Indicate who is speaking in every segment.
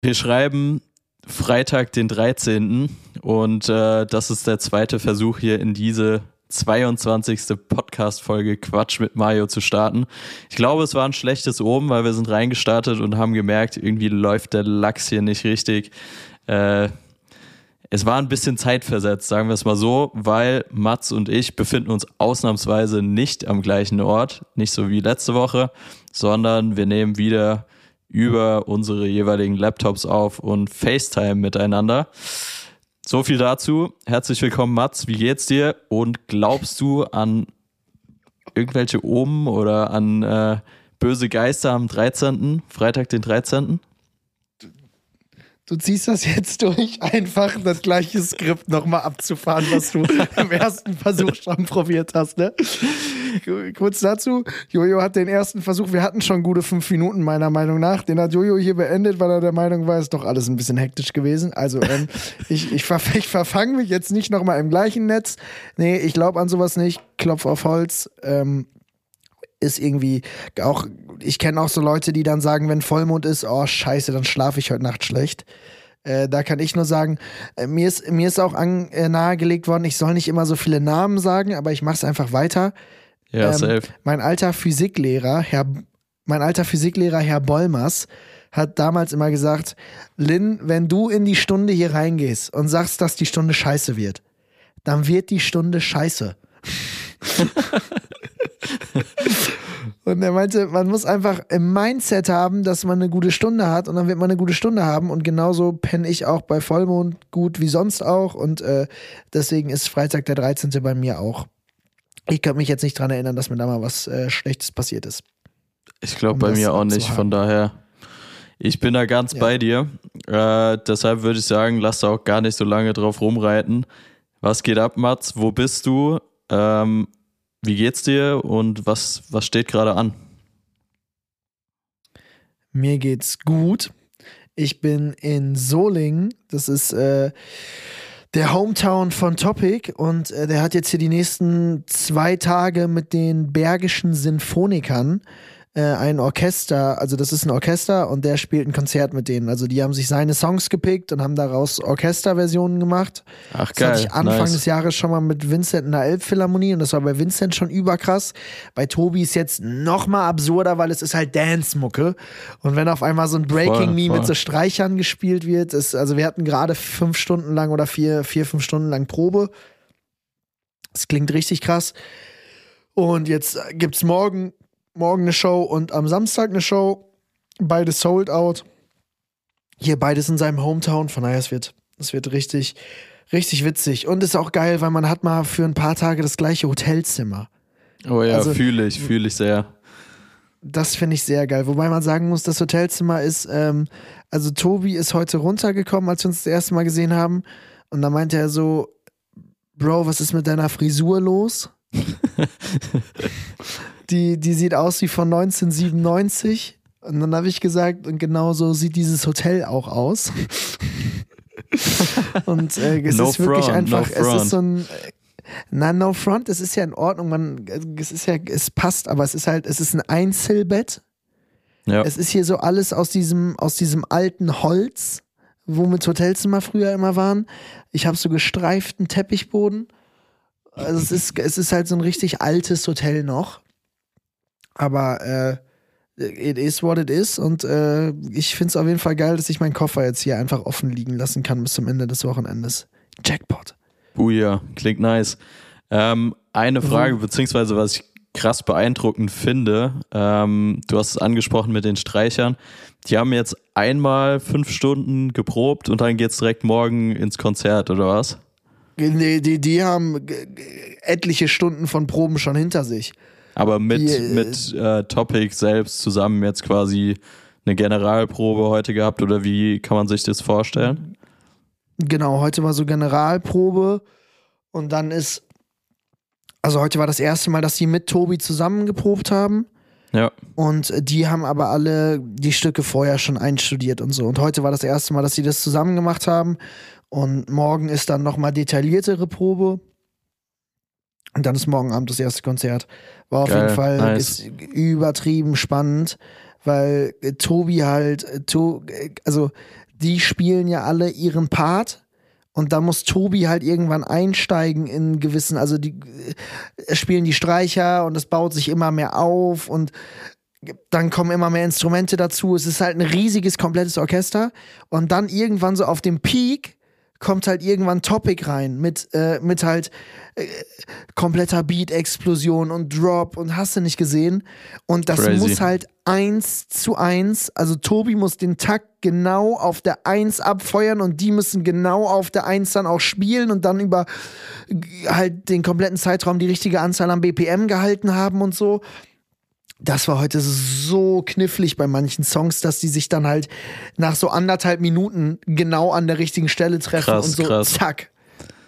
Speaker 1: Wir schreiben Freitag, den 13. Und äh, das ist der zweite Versuch hier in diese 22. Podcast-Folge Quatsch mit Mario zu starten. Ich glaube, es war ein schlechtes Oben, weil wir sind reingestartet und haben gemerkt, irgendwie läuft der Lachs hier nicht richtig. Äh, es war ein bisschen zeitversetzt, sagen wir es mal so, weil Mats und ich befinden uns ausnahmsweise nicht am gleichen Ort, nicht so wie letzte Woche, sondern wir nehmen wieder über unsere jeweiligen Laptops auf und FaceTime miteinander. So viel dazu. Herzlich willkommen, Mats. Wie geht's dir? Und glaubst du an irgendwelche Omen oder an äh, böse Geister am 13., Freitag, den 13.?
Speaker 2: Du ziehst das jetzt durch, einfach das gleiche Skript nochmal abzufahren, was du im ersten Versuch schon probiert hast, ne? Kurz dazu, Jojo hat den ersten Versuch, wir hatten schon gute fünf Minuten, meiner Meinung nach. Den hat Jojo hier beendet, weil er der Meinung war, es ist doch alles ein bisschen hektisch gewesen. Also, ähm, ich, ich, ver ich verfange mich jetzt nicht nochmal im gleichen Netz. Nee, ich glaube an sowas nicht. Klopf auf Holz. Ähm, ist irgendwie auch, ich kenne auch so Leute, die dann sagen, wenn Vollmond ist, oh scheiße, dann schlafe ich heute Nacht schlecht. Äh, da kann ich nur sagen, äh, mir, ist, mir ist auch an, äh, nahegelegt worden, ich soll nicht immer so viele Namen sagen, aber ich mache es einfach weiter.
Speaker 1: Ja, ähm, safe.
Speaker 2: Mein alter Physiklehrer, Herr, mein alter Physiklehrer, Herr Bollmers, hat damals immer gesagt, Lynn, wenn du in die Stunde hier reingehst und sagst, dass die Stunde scheiße wird, dann wird die Stunde scheiße. und er meinte, man muss einfach im Mindset haben, dass man eine gute Stunde hat und dann wird man eine gute Stunde haben. Und genauso penne ich auch bei Vollmond gut wie sonst auch. Und äh, deswegen ist Freitag der 13. bei mir auch. Ich kann mich jetzt nicht dran erinnern, dass mir da mal was äh, Schlechtes passiert ist.
Speaker 1: Ich glaube um bei mir auch nicht, von daher. Ich bin da ganz ja. bei dir. Äh, deshalb würde ich sagen, lass da auch gar nicht so lange drauf rumreiten. Was geht ab, Mats? Wo bist du? Ähm, wie geht's dir und was, was steht gerade an?
Speaker 2: Mir geht's gut. Ich bin in Solingen. Das ist äh, der Hometown von Topic und äh, der hat jetzt hier die nächsten zwei Tage mit den Bergischen Sinfonikern äh, ein Orchester, also das ist ein Orchester und der spielt ein Konzert mit denen. Also die haben sich seine Songs gepickt und haben daraus Orchesterversionen gemacht.
Speaker 1: Ach geil.
Speaker 2: Das hatte ich Anfang nice. des Jahres schon mal mit Vincent in der Elbphilharmonie und das war bei Vincent schon überkrass. Bei Tobi ist jetzt noch mal absurder, weil es ist halt Dance-Mucke. Und wenn auf einmal so ein Breaking Me mit so Streichern gespielt wird, ist, also wir hatten gerade fünf Stunden lang oder vier, vier, fünf Stunden lang Probe. Das klingt richtig krass. Und jetzt gibt's morgen morgen eine Show und am Samstag eine Show. Beide sold out. Hier beides in seinem Hometown. Von daher, es wird, es wird richtig, richtig witzig. Und ist auch geil, weil man hat mal für ein paar Tage das gleiche Hotelzimmer.
Speaker 1: Oh ja, also, fühle ich, fühle ich sehr.
Speaker 2: Das finde ich sehr geil. Wobei man sagen muss, das Hotelzimmer ist, ähm, also Tobi ist heute runtergekommen, als wir uns das erste Mal gesehen haben. Und da meinte er so, Bro, was ist mit deiner Frisur los? die, die sieht aus wie von 1997. Und dann habe ich gesagt, und genau so sieht dieses Hotel auch aus. und äh, es no ist wirklich front, einfach, no es ist so ein. Na, no front, es ist ja in Ordnung, man, es ist ja, es passt, aber es ist halt, es ist ein Einzelbett. Ja. Es ist hier so alles aus diesem, aus diesem alten Holz, womit Hotelzimmer früher immer waren. Ich habe so gestreiften Teppichboden. Also es ist, es ist halt so ein richtig altes Hotel noch. Aber äh, it is what it is. Und äh, ich finde es auf jeden Fall geil, dass ich meinen Koffer jetzt hier einfach offen liegen lassen kann bis zum Ende des Wochenendes. Jackpot.
Speaker 1: Oh ja, klingt nice. Ähm, eine Frage, mhm. beziehungsweise was ich krass beeindruckend finde, ähm, du hast es angesprochen mit den Streichern. Die haben jetzt einmal fünf Stunden geprobt und dann geht es direkt morgen ins Konzert, oder was?
Speaker 2: Nee, die, die haben etliche Stunden von Proben schon hinter sich.
Speaker 1: Aber mit, die, mit äh, Topic selbst zusammen jetzt quasi eine Generalprobe heute gehabt oder wie kann man sich das vorstellen?
Speaker 2: Genau, heute war so Generalprobe und dann ist, also heute war das erste Mal, dass sie mit Tobi zusammen geprobt haben.
Speaker 1: Ja.
Speaker 2: Und die haben aber alle die Stücke vorher schon einstudiert und so. Und heute war das erste Mal, dass sie das zusammen gemacht haben. Und morgen ist dann nochmal detailliertere Probe. Und dann ist morgen Abend das erste Konzert. War auf Geil, jeden Fall nice. übertrieben spannend, weil äh, Tobi halt, äh, to, äh, also die spielen ja alle ihren Part und da muss Tobi halt irgendwann einsteigen in gewissen, also die spielen die Streicher und es baut sich immer mehr auf und dann kommen immer mehr Instrumente dazu. Es ist halt ein riesiges, komplettes Orchester. Und dann irgendwann so auf dem Peak kommt halt irgendwann Topic rein mit, äh, mit halt äh, kompletter Beat-Explosion und Drop und hast du nicht gesehen. Und das
Speaker 1: Crazy.
Speaker 2: muss halt eins zu eins, also Tobi muss den Takt genau auf der Eins abfeuern und die müssen genau auf der Eins dann auch spielen und dann über halt den kompletten Zeitraum die richtige Anzahl an BPM gehalten haben und so das war heute so knifflig bei manchen Songs, dass die sich dann halt nach so anderthalb Minuten genau an der richtigen Stelle treffen
Speaker 1: Krass,
Speaker 2: und so
Speaker 1: krass.
Speaker 2: zack.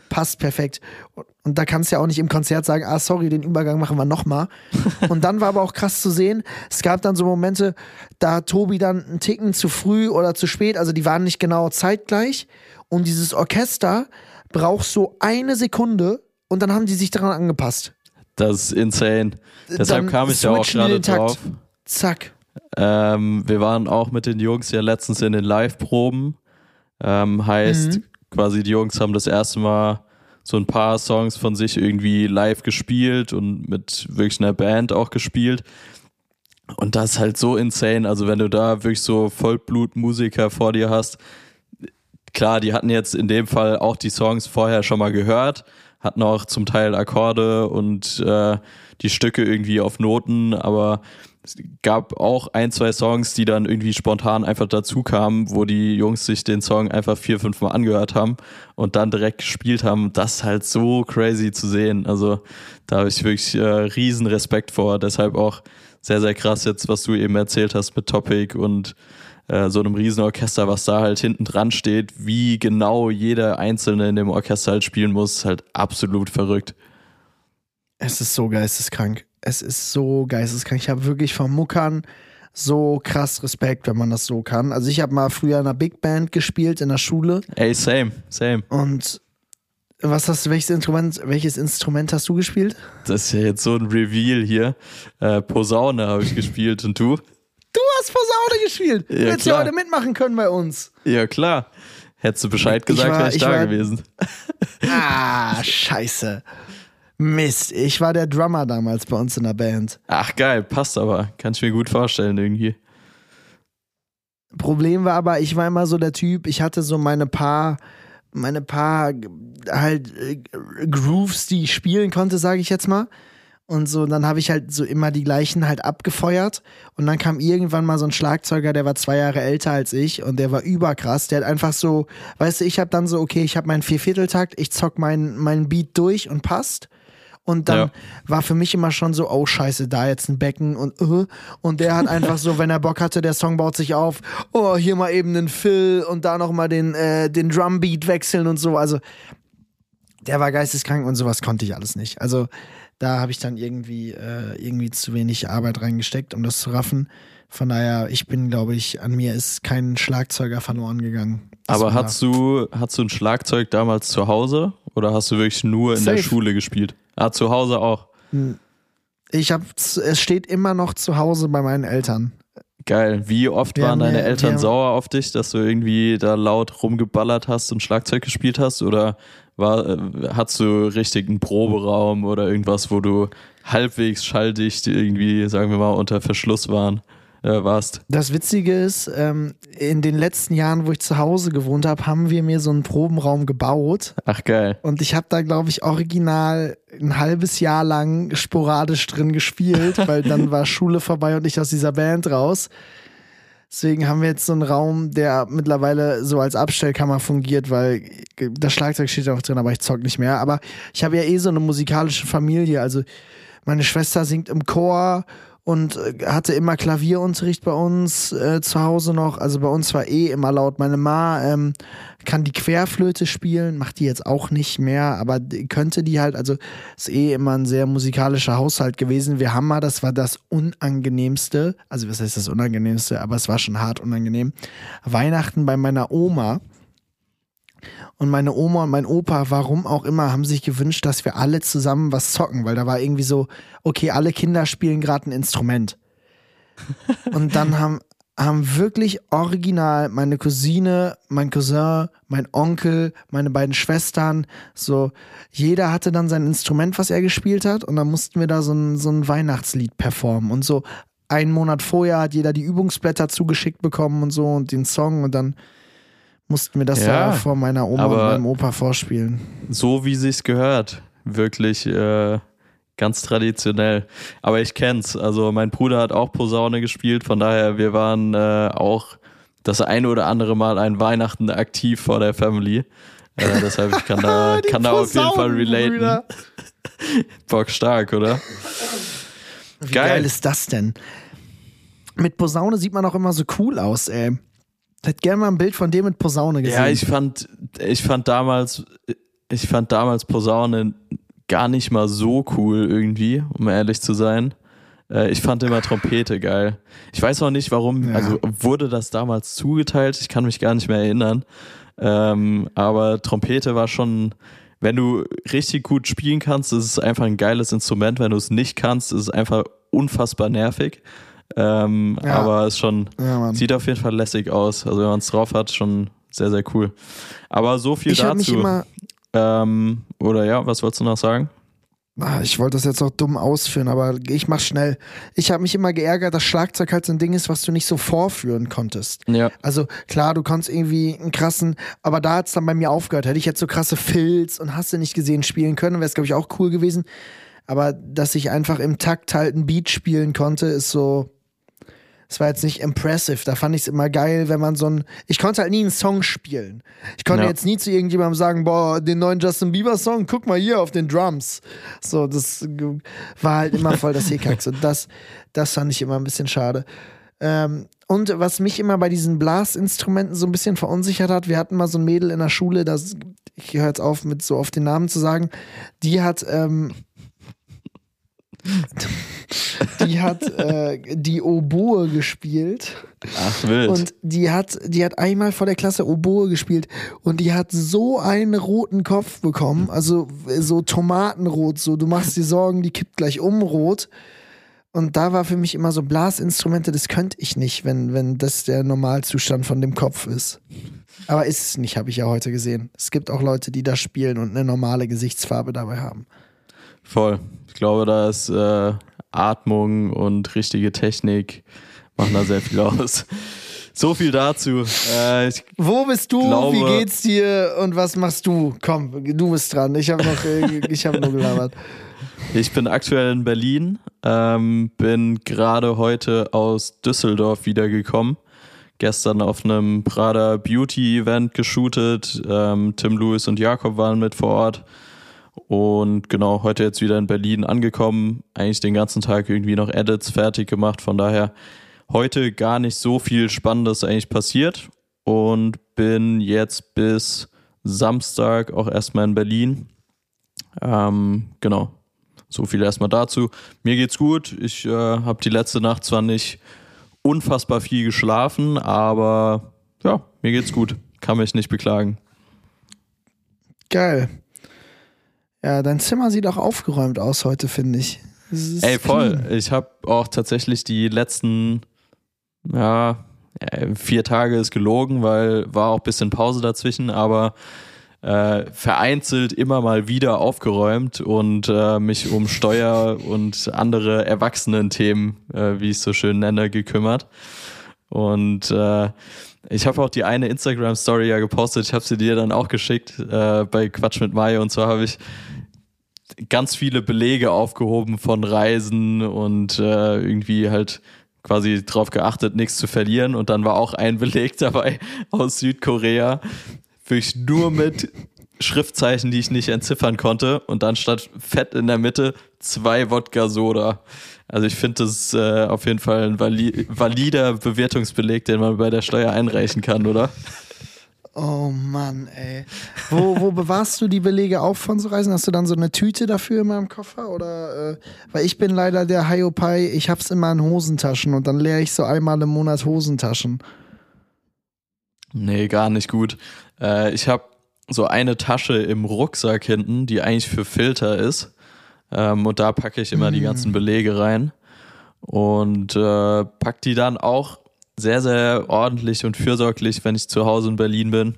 Speaker 2: Passt perfekt. Und- da kannst du ja auch nicht im Konzert sagen, ah, sorry, den Übergang machen wir nochmal. Und dann war aber auch krass zu sehen, es gab dann so Momente, da hat Tobi dann einen Ticken zu früh oder zu spät, also die waren nicht genau zeitgleich. Und dieses Orchester braucht so eine Sekunde und dann haben die sich daran angepasst.
Speaker 1: Das ist insane. Deshalb
Speaker 2: Dann
Speaker 1: kam ich ja auch gerade drauf.
Speaker 2: Zack.
Speaker 1: Ähm, wir waren auch mit den Jungs ja letztens in den Live-Proben. Ähm, heißt,
Speaker 2: Mhm.
Speaker 1: quasi die Jungs haben das erste Mal so ein paar Songs von sich irgendwie live gespielt und mit wirklich einer Band auch gespielt. Und das ist halt so insane. Also wenn du da wirklich so Vollblutmusiker vor dir hast, klar, die hatten jetzt in dem Fall auch die Songs vorher schon mal gehört, hatten auch zum Teil Akkorde und äh, die Stücke irgendwie auf Noten, aber es gab auch ein, zwei Songs, die dann irgendwie spontan einfach dazu kamen, wo die Jungs sich den Song einfach vier, fünf Mal angehört haben und dann direkt gespielt haben. Das ist halt so crazy zu sehen. Also da habe ich wirklich äh, riesen Respekt vor. Deshalb auch sehr, sehr krass jetzt, was du eben erzählt hast mit Topic und äh, so einem riesen Orchester, was da halt hinten dran steht, wie genau jeder Einzelne in dem Orchester halt spielen muss, ist halt absolut verrückt.
Speaker 2: Es ist so geisteskrank. Es ist so geisteskrank. Ich habe wirklich vom Muckern so krass Respekt, wenn man das so kann. Also ich habe mal früher in einer Big Band gespielt in der Schule
Speaker 1: Ey, same, same.
Speaker 2: und was hast du, welches Instrument, welches Instrument hast du gespielt?
Speaker 1: Das ist ja jetzt so ein Reveal hier. Äh, Posaune habe ich gespielt und du?
Speaker 2: Du hast Posaune gespielt. Du
Speaker 1: Ja,
Speaker 2: hättest ja heute mitmachen können bei uns.
Speaker 1: Ja, klar. Hättest du Bescheid gesagt, wäre ich,
Speaker 2: ich
Speaker 1: da
Speaker 2: war-
Speaker 1: gewesen.
Speaker 2: Ah, scheiße. Mist, ich war der Drummer damals bei uns in der Band.
Speaker 1: Ach geil, passt aber. Kann ich mir gut vorstellen irgendwie.
Speaker 2: Problem war aber, ich war immer so der Typ, ich hatte so meine paar, meine paar halt äh, Grooves, die ich spielen konnte, sage ich jetzt mal. Und so, dann habe ich halt so immer die gleichen halt abgefeuert. Und dann kam irgendwann mal so ein Schlagzeuger, der war zwei Jahre älter als ich und der war überkrass. Der hat einfach so, weißt du, ich habe dann so, okay, ich habe meinen Viervierteltakt, ich zock meinen meinen Beat durch und passt. Und dann
Speaker 1: Ja.
Speaker 2: war für mich immer schon so, oh scheiße, da jetzt ein Becken und äh. und der hat einfach so, wenn er Bock hatte, der Song baut sich auf, oh, hier mal eben den Fill und da nochmal den, äh, den Drumbeat wechseln und so. Also der war geisteskrank und sowas konnte ich alles nicht. Also da habe ich dann irgendwie, äh, irgendwie zu wenig Arbeit reingesteckt, um das zu raffen. Von daher, ich bin, glaube ich, an mir ist kein Schlagzeuger verloren gegangen.
Speaker 1: Aber hast du, hast du ein Schlagzeug damals zu Hause oder hast du wirklich nur in der
Speaker 2: Safe.
Speaker 1: Schule gespielt? Ah, zu Hause auch.
Speaker 2: Ich habe, es steht immer noch zu Hause bei meinen Eltern.
Speaker 1: Geil. Wie oft
Speaker 2: Wir
Speaker 1: waren deine Eltern sauer auf dich, dass du irgendwie da laut rumgeballert hast und Schlagzeug gespielt hast? Oder war, äh, hattest du richtig einen Proberaum oder irgendwas, wo du halbwegs schalldicht irgendwie, sagen wir mal, unter Verschluss waren, äh, warst?
Speaker 2: Das Witzige ist, ähm, in den letzten Jahren, wo ich zu Hause gewohnt habe, haben wir mir so einen Probenraum gebaut.
Speaker 1: Ach geil.
Speaker 2: Und ich habe da, glaube ich, original ein halbes Jahr lang sporadisch drin gespielt, weil dann war Schule vorbei und ich aus dieser Band raus. Deswegen haben wir jetzt so einen Raum, der mittlerweile so als Abstellkammer fungiert, weil das Schlagzeug steht auch drin, aber ich zock nicht mehr. Aber ich habe ja eh so eine musikalische Familie. Also meine Schwester singt im Chor und äh, hatte immer Klavierunterricht bei uns äh, zu Hause noch. Also bei uns war eh immer laut. Meine Ma ähm, kann die Querflöte spielen, macht die jetzt auch nicht mehr, aber könnte die halt, also ist eh immer ein sehr musikalischer Haushalt gewesen. Wir haben mal, das war das Unangenehmste, also was heißt das Unangenehmste, aber es war schon hart unangenehm. Weihnachten bei meiner Oma. Und meine Oma und mein Opa, warum auch immer, haben sich gewünscht, dass wir alle zusammen was zocken, weil da war irgendwie so, okay, alle Kinder spielen gerade ein Instrument. Und dann haben, haben wirklich original meine Cousine, mein Cousin, mein Onkel, meine beiden Schwestern, so jeder hatte dann sein Instrument, was er gespielt hat und dann mussten wir da so ein, so ein Weihnachtslied performen und so einen Monat vorher hat jeder die Übungsblätter zugeschickt bekommen und so und den Song und dann mussten wir das
Speaker 1: Ja,
Speaker 2: da vor meiner Oma und meinem Opa vorspielen.
Speaker 1: So wie sich's gehört. Wirklich äh, ganz traditionell. Aber ich kenn's. Also mein Bruder hat auch Posaune gespielt, von daher, wir waren äh, auch das eine oder andere Mal ein Weihnachten aktiv vor der Family. Äh, deshalb ich kann da, kann da auf jeden Fall relaten. Bock stark, oder?
Speaker 2: Wie
Speaker 1: Geil.
Speaker 2: geil. ist das denn? Mit Posaune sieht man auch immer so cool aus, ey. Hätte gerne mal ein Bild von dir mit Posaune gesehen.
Speaker 1: Ja, ich fand, ich fand damals, ich fand damals Posaune gar nicht mal so cool irgendwie, um ehrlich zu sein. Äh, Ich fand immer Trompete geil. Ich weiß auch nicht, warum,
Speaker 2: Ja.
Speaker 1: also wurde das damals zugeteilt? Ich kann mich gar nicht mehr erinnern. Ähm, aber Trompete war schon, wenn du richtig gut spielen kannst, ist es einfach ein geiles Instrument. Wenn du es nicht kannst, ist es einfach unfassbar nervig. Ähm,
Speaker 2: Ja.
Speaker 1: Aber es ist schon,
Speaker 2: Ja.
Speaker 1: Sieht auf jeden Fall lässig aus. Also wenn man es drauf hat, schon sehr, sehr cool. Aber so viel
Speaker 2: ich
Speaker 1: dazu.
Speaker 2: immer,
Speaker 1: ähm, oder ja, was wolltest du noch sagen?
Speaker 2: Ich wollte das jetzt auch dumm ausführen, aber ich mach schnell. Ich habe mich immer geärgert, dass Schlagzeug halt so ein Ding ist, was du nicht so vorführen konntest.
Speaker 1: Ja.
Speaker 2: Also klar, du konntest irgendwie einen krassen, aber da hat es dann bei mir aufgehört. Hätte ich jetzt so krasse Filz und hast du nicht gesehen spielen können, wäre es, glaube ich, auch cool gewesen. Aber dass ich einfach im Takt halt ein Beat spielen konnte, ist so. Es war jetzt nicht impressive. Da fand ich es immer geil, wenn man so ein. Ich konnte halt nie einen Song spielen. Ich konnte
Speaker 1: Ja.
Speaker 2: jetzt nie zu irgendjemandem sagen, boah, den neuen Justin Bieber Song, guck mal hier auf den Drums. So, das war halt immer voll das Hickhack. So, das, das fand ich immer ein bisschen schade. Ähm, und was mich immer bei diesen Blasinstrumenten so ein bisschen verunsichert hat, wir hatten mal so ein Mädel in der Schule, das, ich höre jetzt auf, mit so auf den Namen zu sagen, die hat, ähm, die hat äh, die Oboe gespielt
Speaker 1: Ach, wild.
Speaker 2: und die hat, die hat einmal vor der Klasse Oboe gespielt und die hat so einen roten Kopf bekommen, also so Tomatenrot, so du machst dir Sorgen, die kippt gleich um rot. Und da war für mich immer so Blasinstrumente, das könnte ich nicht, wenn, wenn das der Normalzustand von dem Kopf ist. Aber ist es nicht, habe ich ja heute gesehen. Es gibt auch Leute, die das spielen und eine normale Gesichtsfarbe dabei haben.
Speaker 1: Voll. Ich glaube, da ist äh, Atmung und richtige Technik machen da sehr viel aus. So viel dazu. Äh,
Speaker 2: Wo bist du?
Speaker 1: glaube-
Speaker 2: Wie geht's dir? Und was machst du? Komm, du bist dran. Ich habe noch, äh, ich habe nur gelabert.
Speaker 1: ich bin aktuell in Berlin, ähm, bin gerade heute aus Düsseldorf wiedergekommen. Gestern auf einem Prada Beauty Event geshootet. Ähm, Tim Lewis und Jakob waren mit vor Ort. Und genau, heute jetzt wieder in Berlin angekommen. Eigentlich den ganzen Tag irgendwie noch Edits fertig gemacht. Von daher heute gar nicht so viel Spannendes eigentlich passiert. Und bin jetzt bis Samstag auch erstmal in Berlin. Ähm, genau. So viel erstmal dazu. Mir geht's gut. Ich äh, habe die letzte Nacht zwar nicht unfassbar viel geschlafen, aber ja, mir geht's gut. Kann mich nicht beklagen.
Speaker 2: Geil. Ja, dein Zimmer sieht auch aufgeräumt aus heute, finde ich.
Speaker 1: Ey, voll.
Speaker 2: clean.
Speaker 1: Ich habe auch tatsächlich die letzten, ja, äh, vier Tage ist gelogen, weil war auch ein bisschen Pause dazwischen, aber äh, vereinzelt immer mal wieder aufgeräumt und äh, mich um Steuer und andere Erwachsenen-Themen, äh, wie ich es so schön nenne, gekümmert. Und äh, ich habe auch die eine Instagram-Story ja gepostet, ich habe sie dir dann auch geschickt äh, bei Quatsch mit Mayo. Und zwar habe ich ganz viele Belege aufgehoben von Reisen und äh, irgendwie halt quasi drauf geachtet, nichts zu verlieren. Und dann war auch ein Beleg dabei aus Südkorea, wirklich nur mit Schriftzeichen, die ich nicht entziffern konnte. Und dann stand fett in der Mitte zwei Wodka Soda. Also ich finde, das äh, auf jeden Fall ein vali valider Bewertungsbeleg, den man bei der Steuer einreichen kann, oder?
Speaker 2: Oh Mann, ey. Wo, wo bewahrst du die Belege auf von so Reisen? Hast du dann so eine Tüte dafür in meinem Koffer? Oder, äh, weil ich bin leider der Hiopai, ich hab's immer in Hosentaschen und dann leere ich so einmal im Monat Hosentaschen.
Speaker 1: Nee, gar nicht gut. Äh, ich habe so eine Tasche im Rucksack hinten, die eigentlich für Filter ist. Ähm, und da packe ich immer die ganzen Belege rein. Und äh, pack die dann auch sehr, sehr ordentlich und fürsorglich, wenn ich zu Hause in Berlin bin.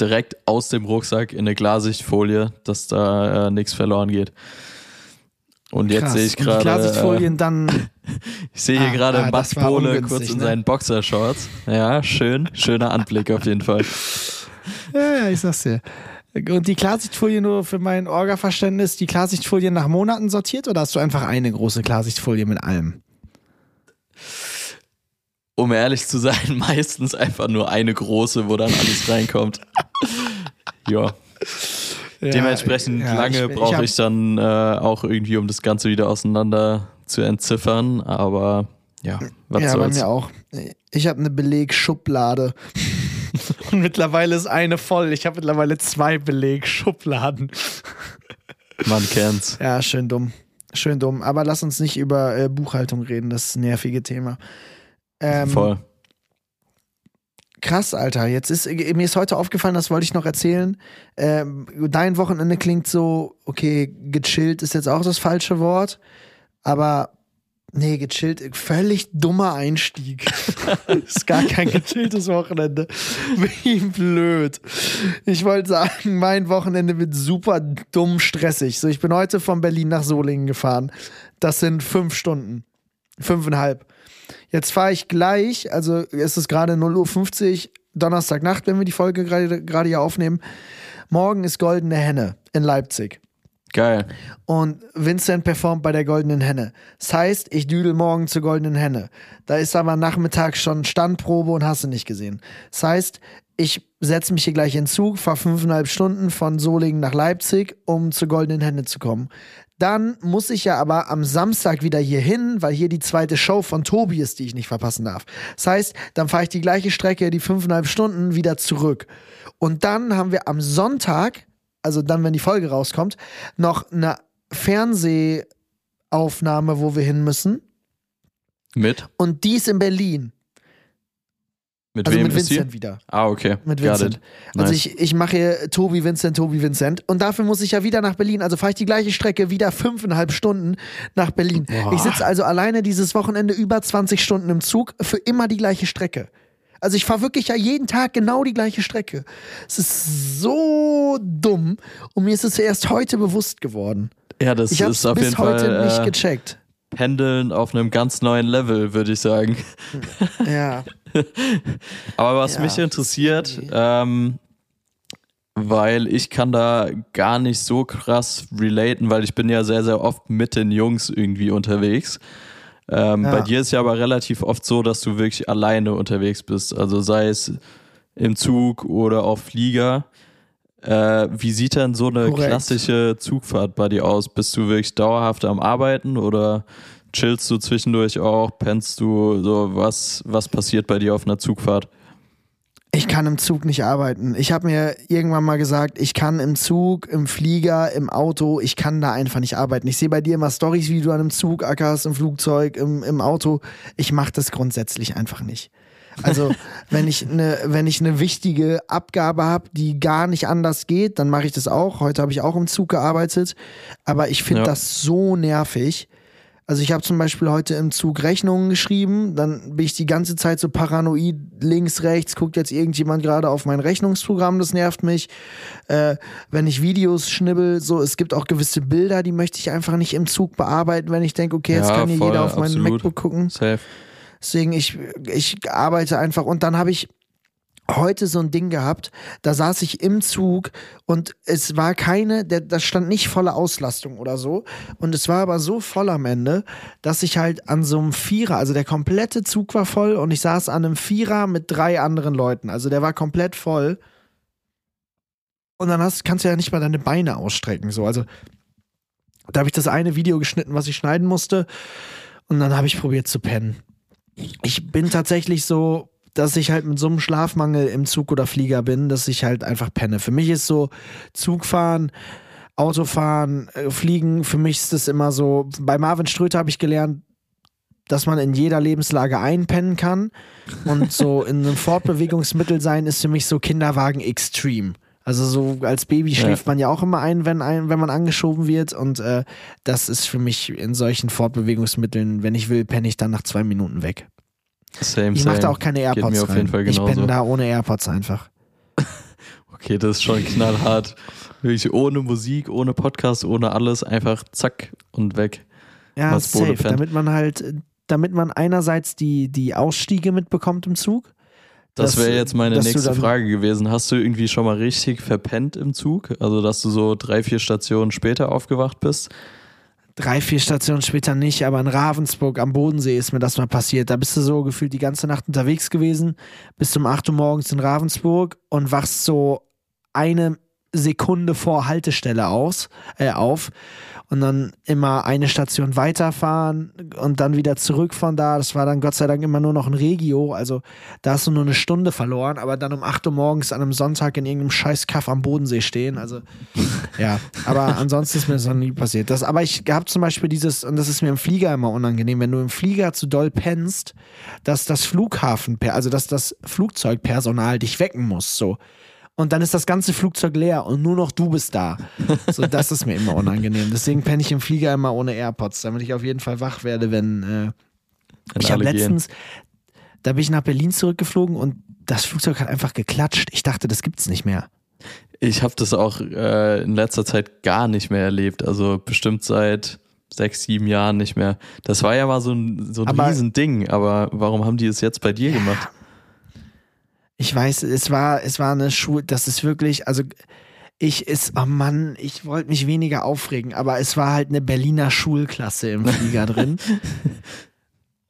Speaker 1: Direkt aus dem Rucksack in eine Glasichtfolie, dass da äh, nichts verloren geht. Und jetzt
Speaker 2: Krass.
Speaker 1: sehe ich gerade.
Speaker 2: Klarsichtfolien
Speaker 1: Äh,
Speaker 2: dann.
Speaker 1: ich sehe hier
Speaker 2: Ah,
Speaker 1: gerade
Speaker 2: ah,
Speaker 1: Bohle
Speaker 2: ungünstig,
Speaker 1: kurz in
Speaker 2: ne?
Speaker 1: seinen Boxershorts. Ja, schön. Schöner Anblick auf jeden Fall.
Speaker 2: Ja, ja, ich sag's dir. Und die Klarsichtfolie nur für mein Orga-Verständnis, die Klarsichtfolie nach Monaten sortiert oder hast du einfach eine große Klarsichtfolie mit allem?
Speaker 1: Um ehrlich zu sein, meistens einfach nur eine große, wo dann alles reinkommt. ja. Dementsprechend
Speaker 2: ja,
Speaker 1: lange brauche ich, dann äh, auch irgendwie, um das Ganze wieder auseinander zu entziffern. Aber ja, was
Speaker 2: ja, bei
Speaker 1: soll's.
Speaker 2: mir auch. Ich habe eine Belegschublade. Und mittlerweile ist eine voll. Ich habe mittlerweile zwei Belegschubladen.
Speaker 1: Man kennt's.
Speaker 2: Ja, schön dumm. Schön dumm. Aber lass uns nicht über äh, Buchhaltung reden, das nervige Thema. Ähm,
Speaker 1: Voll.
Speaker 2: Krass, Alter. Jetzt ist mir ist heute aufgefallen, das wollte ich noch erzählen. Ähm, dein Wochenende klingt so, okay, gechillt ist jetzt auch das falsche Wort, aber nee, gechillt, völlig dummer Einstieg. ist gar kein gechilltes Wochenende. Wie blöd. Ich wollte sagen, mein Wochenende wird super dumm stressig. So, ich bin heute von Berlin nach Solingen gefahren. Das sind fünf Stunden. Fünfeinhalb. Jetzt fahre ich gleich, also es ist gerade 0.50 Uhr, Donnerstagnacht, wenn wir die Folge gerade gerade hier aufnehmen. Morgen ist Goldene Henne in Leipzig.
Speaker 1: Geil.
Speaker 2: Und Vincent performt bei der Goldenen Henne. Das heißt, ich düdel morgen zur Goldenen Henne. Da ist aber Nachmittag schon Standprobe und hast du nicht gesehen. Das heißt, ich setze mich hier gleich in Zug, fahre fünfeinhalb Stunden von Solingen nach Leipzig, um zur Goldenen Henne zu kommen. Dann muss ich ja aber am Samstag wieder hier hin, weil hier die zweite Show von Tobi ist, die ich nicht verpassen darf. Das heißt, dann fahre ich die gleiche Strecke, die fünfeinhalb Stunden, wieder zurück. Und dann haben wir am Sonntag, also dann, wenn die Folge rauskommt, noch eine Fernsehaufnahme, wo wir hin müssen.
Speaker 1: Mit?
Speaker 2: Und die ist in Berlin.
Speaker 1: Mit
Speaker 2: Also
Speaker 1: wem
Speaker 2: mit? Vincent wieder.
Speaker 1: Ah, okay.
Speaker 2: Mit Vincent. Also
Speaker 1: Nice.
Speaker 2: ich, ich mache hier Tobi, Vincent, Tobi, Vincent. Und dafür muss ich ja wieder nach Berlin. Also fahre ich die gleiche Strecke wieder fünfeinhalb Stunden nach Berlin.
Speaker 1: Boah.
Speaker 2: Ich sitze also alleine dieses Wochenende über 20 Stunden im Zug für immer die gleiche Strecke. Also ich fahre wirklich ja jeden Tag genau die gleiche Strecke. Es ist so dumm. Und mir ist es erst heute bewusst geworden.
Speaker 1: Ja, das
Speaker 2: Ich
Speaker 1: ist auf
Speaker 2: bis
Speaker 1: jeden
Speaker 2: heute
Speaker 1: Fall
Speaker 2: nicht
Speaker 1: äh,
Speaker 2: gecheckt.
Speaker 1: Pendeln auf einem ganz neuen Level, würde ich sagen.
Speaker 2: Ja.
Speaker 1: Aber was
Speaker 2: Ja.
Speaker 1: mich interessiert, ähm, weil ich kann da gar nicht so krass relaten, weil ich bin ja sehr, sehr oft mit den Jungs irgendwie unterwegs. Ähm,
Speaker 2: Ja.
Speaker 1: Bei dir ist ja aber relativ oft so, dass du wirklich alleine unterwegs bist. Also sei es im Zug oder auf Flieger. Äh, wie sieht denn so eine
Speaker 2: Korrekt.
Speaker 1: klassische Zugfahrt bei dir aus? Bist du wirklich dauerhaft am Arbeiten oder chillst du zwischendurch auch? Pennst du so? Was, was passiert bei dir auf einer Zugfahrt?
Speaker 2: Ich kann im Zug nicht arbeiten. Ich habe mir irgendwann mal gesagt, ich kann im Zug, im Flieger, im Auto, ich kann da einfach nicht arbeiten. Ich sehe bei dir immer Stories, wie du an einem Zug ackerst, im Flugzeug, im, im Auto. Ich mache das grundsätzlich einfach nicht. Also wenn ich eine, wenn ich eine wichtige Abgabe habe, die gar nicht anders geht, dann mache ich das auch. Heute habe ich auch im Zug gearbeitet, aber ich finde
Speaker 1: Ja.
Speaker 2: das so nervig. Also ich habe zum Beispiel heute im Zug Rechnungen geschrieben, dann bin ich die ganze Zeit so paranoid, links, rechts, guckt jetzt irgendjemand gerade auf mein Rechnungsprogramm, das nervt mich. Äh, wenn ich Videos schnibbel, so, es gibt auch gewisse Bilder, die möchte ich einfach nicht im Zug bearbeiten, wenn ich denke, okay, jetzt
Speaker 1: Ja,
Speaker 2: kann hier
Speaker 1: voll,
Speaker 2: jeder auf mein
Speaker 1: absolut.
Speaker 2: MacBook gucken.
Speaker 1: Safe.
Speaker 2: Deswegen, ich, ich arbeite einfach und dann habe ich heute so ein Ding gehabt, da saß ich im Zug und es war keine, der, das stand nicht volle Auslastung oder so. Und es war aber so voll am Ende, dass ich halt an so einem Vierer, also der komplette Zug war voll und ich saß an einem Vierer mit drei anderen Leuten, also der war komplett voll. Und dann hast, kannst du ja nicht mal deine Beine ausstrecken, so, also da habe ich das eine Video geschnitten, was ich schneiden musste. Und dann habe ich probiert zu pennen. Ich bin tatsächlich so, dass ich halt mit so einem Schlafmangel im Zug oder Flieger bin, dass ich halt einfach penne. Für mich ist so Zugfahren, Autofahren, äh, Fliegen, für mich ist das immer so. Bei Marvin Ströter habe ich gelernt, dass man in jeder Lebenslage einpennen kann. Und so in einem Fortbewegungsmittel sein ist für mich so Kinderwagen extrem. Also so als Baby
Speaker 1: Ja.
Speaker 2: schläft man ja auch immer ein, wenn, ein, wenn man angeschoben wird. Und äh, das ist für mich in solchen Fortbewegungsmitteln, wenn ich will, penne ich dann nach zwei Minuten weg.
Speaker 1: Same,
Speaker 2: Ich mache da auch keine AirPods
Speaker 1: Geht
Speaker 2: rein. ich bin da ohne AirPods einfach.
Speaker 1: Okay, das ist schon knallhart. Wirklich ohne Musik, ohne Podcast, ohne alles, einfach zack und weg.
Speaker 2: Ja,
Speaker 1: Bode
Speaker 2: safe, damit man halt, damit man einerseits die, die Ausstiege mitbekommt im Zug.
Speaker 1: Das wäre jetzt meine nächste Frage gewesen. Hast du irgendwie schon mal richtig verpennt im Zug? Also, dass du so drei, vier Stationen später aufgewacht bist?
Speaker 2: Drei, vier Stationen später nicht, aber in Ravensburg am Bodensee ist mir das mal passiert. Da bist du so gefühlt die ganze Nacht unterwegs gewesen, bis um 8 Uhr morgens in Ravensburg und wachst so eine Sekunde vor Haltestelle aus, äh, auf und dann immer eine Station weiterfahren und dann wieder zurück von da. Das war dann Gott sei Dank immer nur noch ein Regio, also da hast du nur eine Stunde verloren, aber dann um 8 Uhr morgens an einem Sonntag in irgendeinem scheiß Kaff am Bodensee stehen, also ja, aber ansonsten ist mir das noch nie passiert. Das, aber ich habe zum Beispiel dieses, und das ist mir im Flieger immer unangenehm, wenn du im Flieger zu doll pennst, dass das Flughafen, also dass das Flugzeugpersonal dich wecken muss, so. Und dann ist das ganze Flugzeug leer und nur noch du bist da. So, das ist mir immer unangenehm. Deswegen penne ich im Flieger immer ohne AirPods, damit ich auf jeden Fall wach werde, wenn. Äh,
Speaker 1: Wenn
Speaker 2: ich habe letztens, da bin ich nach Berlin zurückgeflogen und das Flugzeug hat einfach geklatscht. Ich dachte, das gibt's nicht mehr.
Speaker 1: Ich habe das auch äh, in letzter Zeit gar nicht mehr erlebt. Also bestimmt seit sechs, sieben Jahren nicht mehr. Das war ja mal so ein, so ein
Speaker 2: Aber-
Speaker 1: Riesending. Aber warum haben die es jetzt bei dir gemacht?
Speaker 2: Ich weiß, es war, es war eine Schule, das ist wirklich, also ich ist, oh Mann, ich wollte mich weniger aufregen, aber es war halt eine Berliner Schulklasse im Flieger drin.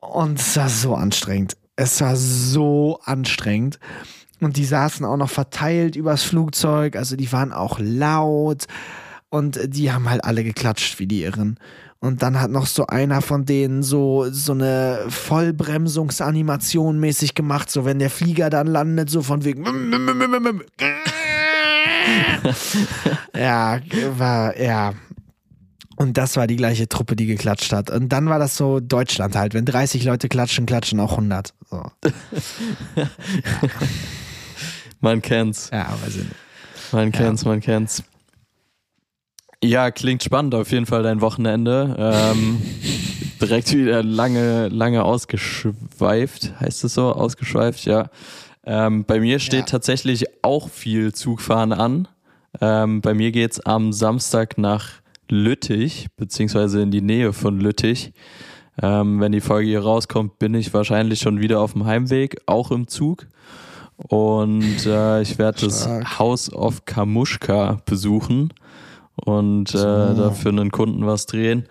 Speaker 2: Und es war so anstrengend. Es war so anstrengend. Und die saßen auch noch verteilt übers Flugzeug, also die waren auch laut und die haben halt alle geklatscht wie die Irren. Und dann hat noch so einer von denen so, so eine Vollbremsungsanimation mäßig gemacht, so wenn der Flieger dann landet, so von wegen. ja, war, ja. Und das war die gleiche Truppe, die geklatscht hat. Und dann war das so Deutschland halt. Wenn 30 Leute klatschen, klatschen auch 100. So.
Speaker 1: Man kennt's.
Speaker 2: Ja, weiß ich nicht.
Speaker 1: Man kennt's, man kennt's. Ja, klingt spannend auf jeden Fall dein Wochenende. Ähm, direkt wieder lange, lange ausgeschweift, heißt es so? Ausgeschweift, ja. Ähm, bei mir steht
Speaker 2: Ja.
Speaker 1: tatsächlich auch viel Zugfahren an. Ähm, bei mir geht's am Samstag nach Lüttich, beziehungsweise in die Nähe von Lüttich. Ähm, wenn die Folge hier rauskommt, bin ich wahrscheinlich schon wieder auf dem Heimweg, auch im Zug. Und äh, ich werde das. House of Kamushka besuchen und äh, da für einen Kunden was drehen.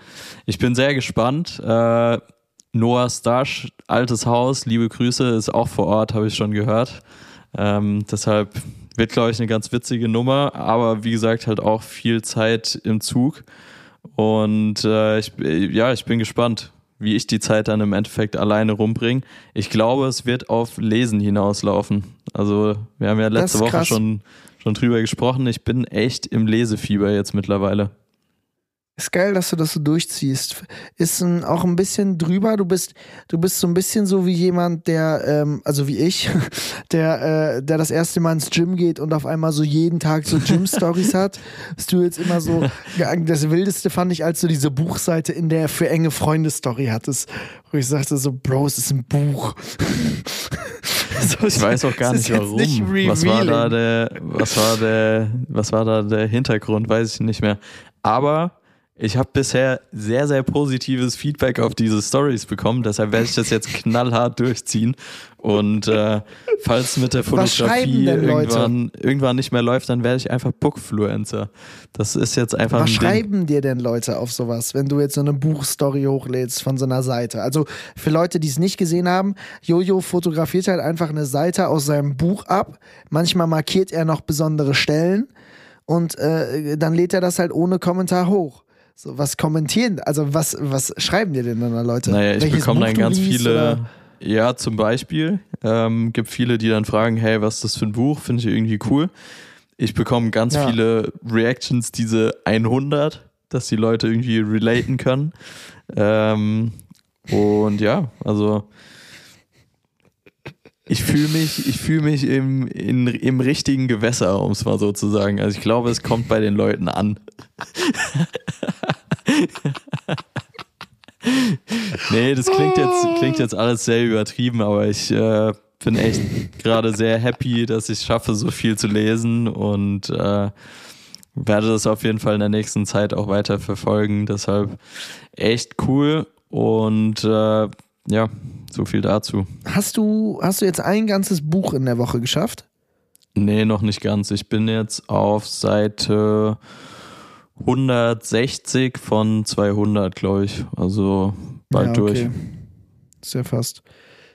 Speaker 1: Ich bin sehr gespannt. Äh, Noah Stasch, altes Haus, liebe Grüße, ist auch vor Ort, habe ich schon gehört. Ähm, deshalb wird, glaube ich, eine ganz witzige Nummer, aber wie gesagt, halt auch viel Zeit im Zug. Und äh, ich, ja, ich bin gespannt, wie ich die Zeit dann im Endeffekt alleine rumbringe. Ich glaube, es wird auf Lesen hinauslaufen. Also, wir haben ja letzte Woche
Speaker 2: krass.
Speaker 1: schon, schon drüber gesprochen. Ich bin echt im Lesefieber jetzt mittlerweile.
Speaker 2: Ist geil, dass du das so durchziehst. Ist ein, auch ein bisschen drüber. Du bist, du bist so ein bisschen so wie jemand, der, ähm, also wie ich, der, äh, der das erste Mal ins Gym geht und auf einmal so jeden Tag so Gym-Stories hat. Dass du jetzt immer so, das Wildeste fand ich, als du diese Buchseite in der für enge Freunde-Story hattest, wo ich sagte so, Bro, es ist ein Buch. so,
Speaker 1: Ich weiß auch gar nicht warum.
Speaker 2: nicht
Speaker 1: was war da der, was war der, was war da der Hintergrund? Weiß ich nicht mehr. Aber ich habe bisher sehr, sehr positives Feedback auf diese Stories bekommen. Deshalb werde ich das jetzt knallhart durchziehen. Und äh, falls mit der Fotografie
Speaker 2: denn
Speaker 1: irgendwann, irgendwann nicht mehr läuft, dann werde ich einfach Bookfluencer. Das ist jetzt einfach
Speaker 2: Was
Speaker 1: ein Ding.
Speaker 2: schreiben dir denn Leute auf sowas, wenn du jetzt so eine Buchstory hochlädst von so einer Seite? Also für Leute, die es nicht gesehen haben, Jojo fotografiert halt einfach eine Seite aus seinem Buch ab. Manchmal markiert er noch besondere Stellen und äh, dann lädt er das halt ohne Kommentar hoch. So, was kommentieren, also was, was schreiben dir denn dann da Leute?
Speaker 1: Naja, ich
Speaker 2: Welches
Speaker 1: bekomme
Speaker 2: Buch
Speaker 1: dann ganz
Speaker 2: liest
Speaker 1: viele.
Speaker 2: oder-
Speaker 1: Ja, zum Beispiel. Ähm, gibt viele, die dann fragen, hey, was ist das für ein Buch? Finde ich irgendwie cool. Ich bekomme ganz
Speaker 2: Ja.
Speaker 1: viele Reactions, diese 100, dass die Leute irgendwie relaten können. Ähm, und ja, also ich fühle mich, ich fühle mich im, in, im richtigen Gewässer, um es mal so zu sagen. Also ich glaube, es kommt bei den Leuten an. Nee, das klingt jetzt, klingt jetzt alles sehr übertrieben, aber ich äh, bin echt gerade sehr happy, dass ich schaffe, so viel zu lesen und äh, werde das auf jeden Fall in der nächsten Zeit auch weiter verfolgen. Deshalb echt cool und äh, ja, so viel dazu.
Speaker 2: Hast du, hast du jetzt ein ganzes Buch in der Woche geschafft?
Speaker 1: Nee, noch nicht ganz. Ich bin jetzt auf Seite 160 von 200, glaube ich. Also bald
Speaker 2: ja, okay.
Speaker 1: durch.
Speaker 2: Ja fast,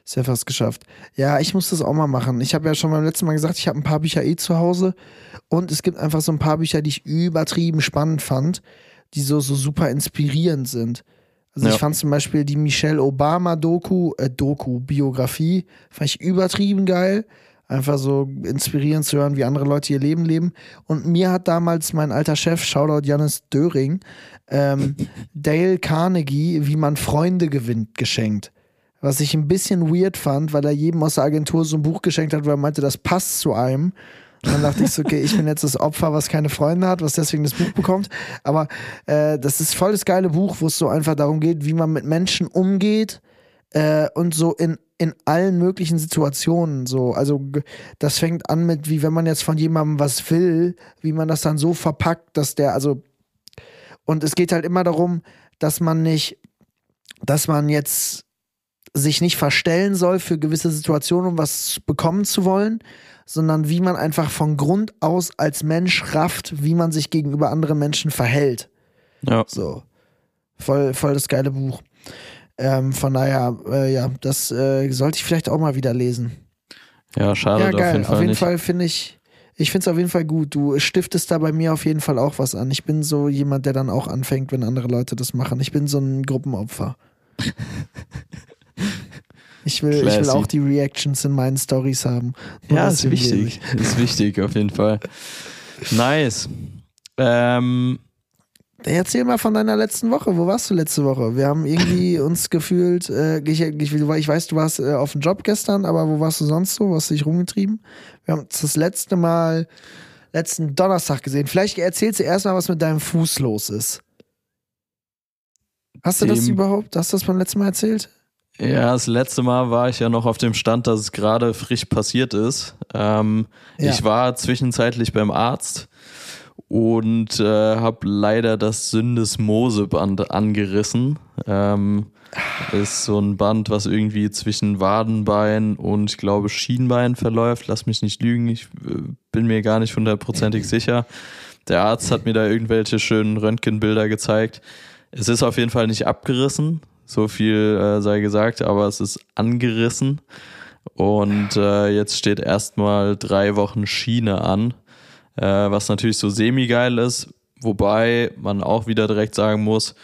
Speaker 2: ja fast geschafft. Ja, ich muss das auch mal machen. Ich habe ja schon beim letzten Mal gesagt, ich habe ein paar Bücher eh zu Hause und es gibt einfach so ein paar Bücher, die ich übertrieben spannend fand, die so, so super inspirierend sind. Also
Speaker 1: Ja.
Speaker 2: ich fand zum Beispiel die Michelle Obama Doku, äh, Doku, Biografie, fand ich übertrieben geil. Einfach so inspirierend zu hören, wie andere Leute ihr Leben leben. Und mir hat damals mein alter Chef, Shoutout Janis Döring, ähm, Dale Carnegie, wie man Freunde gewinnt, geschenkt. Was ich ein bisschen weird fand, weil er jedem aus der Agentur so ein Buch geschenkt hat, weil er meinte, das passt zu einem. Und dann dachte ich so, okay, ich bin jetzt das Opfer, was keine Freunde hat, was deswegen das Buch bekommt. Aber äh, das ist voll das geile Buch, wo es so einfach darum geht, wie man mit Menschen umgeht äh, und so in, in allen möglichen Situationen. So. Also das fängt an mit, wie wenn man jetzt von jemandem was will, wie man das dann so verpackt, dass der, also und es geht halt immer darum, dass man nicht, dass man jetzt sich nicht verstellen soll für gewisse Situationen, um was bekommen zu wollen, sondern wie man einfach von Grund aus als Mensch rafft, wie man sich gegenüber anderen Menschen verhält.
Speaker 1: Ja.
Speaker 2: So. Voll, voll das geile Buch. Ähm, von daher, äh, ja, das äh, sollte ich vielleicht auch mal wieder lesen.
Speaker 1: Ja, schade
Speaker 2: ja,
Speaker 1: auf
Speaker 2: geil.
Speaker 1: jeden Fall
Speaker 2: auf jeden
Speaker 1: nicht.
Speaker 2: Fall finde ich, ich finde es auf jeden Fall gut. Du stiftest da bei mir auf jeden Fall auch was an. Ich bin so jemand, der dann auch anfängt, wenn andere Leute das machen. Ich bin so ein Gruppenopfer. Ich will, ich will auch die Reactions in meinen Stories haben. Nur
Speaker 1: Ja, ist wichtig. Ist wichtig auf jeden Fall. Nice. Ähm.
Speaker 2: Erzähl mal von deiner letzten Woche. Wo warst du letzte Woche? Wir haben irgendwie uns gefühlt, äh, ich, ich, ich weiß, du warst äh, auf dem Job gestern, aber wo warst du sonst so? Was hast du dich rumgetrieben? Wir haben uns das letzte Mal letzten Donnerstag gesehen. Vielleicht erzählst du erstmal, was mit deinem Fuß los ist. Hast du das
Speaker 1: Dem-
Speaker 2: überhaupt? Hast du das beim letzten Mal erzählt?
Speaker 1: Ja, das letzte Mal war ich ja noch auf dem Stand, dass es gerade frisch passiert ist. Ähm,
Speaker 2: Ja.
Speaker 1: Ich war zwischenzeitlich beim Arzt und äh, habe leider das Syndesmoseband angerissen. Ähm, ist so ein Band, was irgendwie zwischen Wadenbein und ich glaube Schienbein verläuft. Lass mich nicht lügen, ich äh, bin mir gar nicht hundertprozentig sicher. Der Arzt hat mir da irgendwelche schönen Röntgenbilder gezeigt. Es ist auf jeden Fall nicht abgerissen, so viel äh, sei gesagt, aber es ist angerissen. Und äh, jetzt steht erstmal drei Wochen Schiene an, äh, was natürlich so semi-geil ist, wobei man auch wieder direkt sagen muss,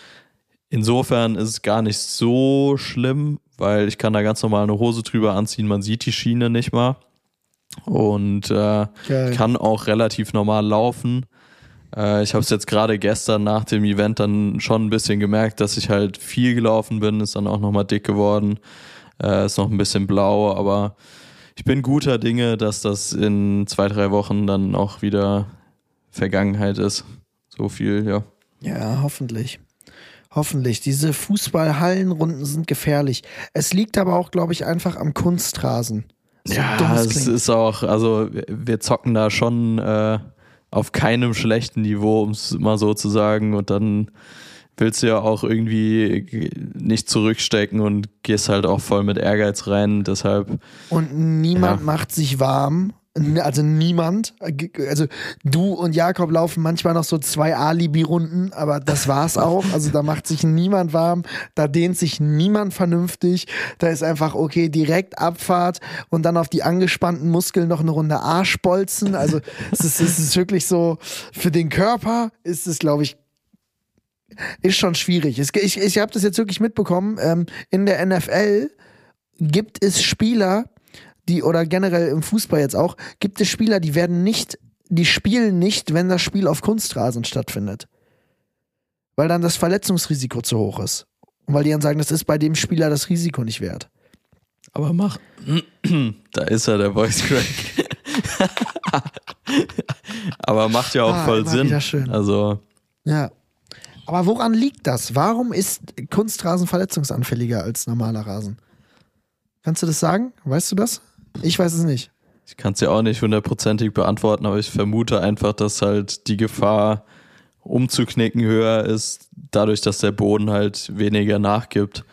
Speaker 1: insofern ist es gar nicht so schlimm, weil ich kann da ganz normal eine Hose drüber anziehen, man sieht die Schiene nicht mal und äh, kann auch relativ normal laufen. Äh, ich habe es jetzt gerade gestern nach dem Event dann schon ein bisschen gemerkt, dass ich halt viel gelaufen bin, ist dann auch nochmal dick geworden, äh, ist noch ein bisschen blau, aber ich bin guter Dinge, dass das in zwei, drei Wochen dann auch wieder Vergangenheit ist. So viel, ja.
Speaker 2: Ja, hoffentlich. Hoffentlich. Diese Fußballhallenrunden sind gefährlich. Es liegt aber auch, glaube ich, einfach am Kunstrasen. So
Speaker 1: ja,
Speaker 2: es
Speaker 1: ist auch, also wir- wir zocken da schon äh, auf keinem schlechten Niveau, um es mal so zu sagen. Und dann willst du ja auch irgendwie nicht zurückstecken und gehst halt auch voll mit Ehrgeiz rein. Deshalb,
Speaker 2: Und niemand
Speaker 1: Ja.
Speaker 2: macht sich warm. Also niemand. Also du und Jakob laufen manchmal noch so zwei Alibi-Runden, aber das war's auch. Also da macht sich niemand warm, da dehnt sich niemand vernünftig. Da ist einfach, okay, direkt Abfahrt und dann auf die angespannten Muskeln noch eine Runde Arschbolzen. Also es ist, es ist wirklich so, für den Körper ist es, glaube ich, ist schon schwierig. Es, ich ich habe das jetzt wirklich mitbekommen. Ähm, in der NFL gibt es Spieler, die oder generell im Fußball jetzt auch, gibt es Spieler, die werden nicht, die spielen nicht, wenn das Spiel auf Kunstrasen stattfindet. Weil dann das Verletzungsrisiko zu hoch ist. Und weil die dann sagen, das ist bei dem Spieler das Risiko nicht wert.
Speaker 1: aber mach. da ist er, der Voice Crack. aber macht ja auch
Speaker 2: Ah,
Speaker 1: voll Sinn. Also,
Speaker 2: Ja. Aber woran liegt das? Warum ist Kunstrasen verletzungsanfälliger als normaler Rasen? Kannst du das sagen? Weißt du das? Ich weiß es nicht.
Speaker 1: Ich kann es ja auch nicht hundertprozentig beantworten, aber ich vermute einfach, dass halt die Gefahr umzuknicken höher ist, dadurch, dass der Boden halt weniger nachgibt.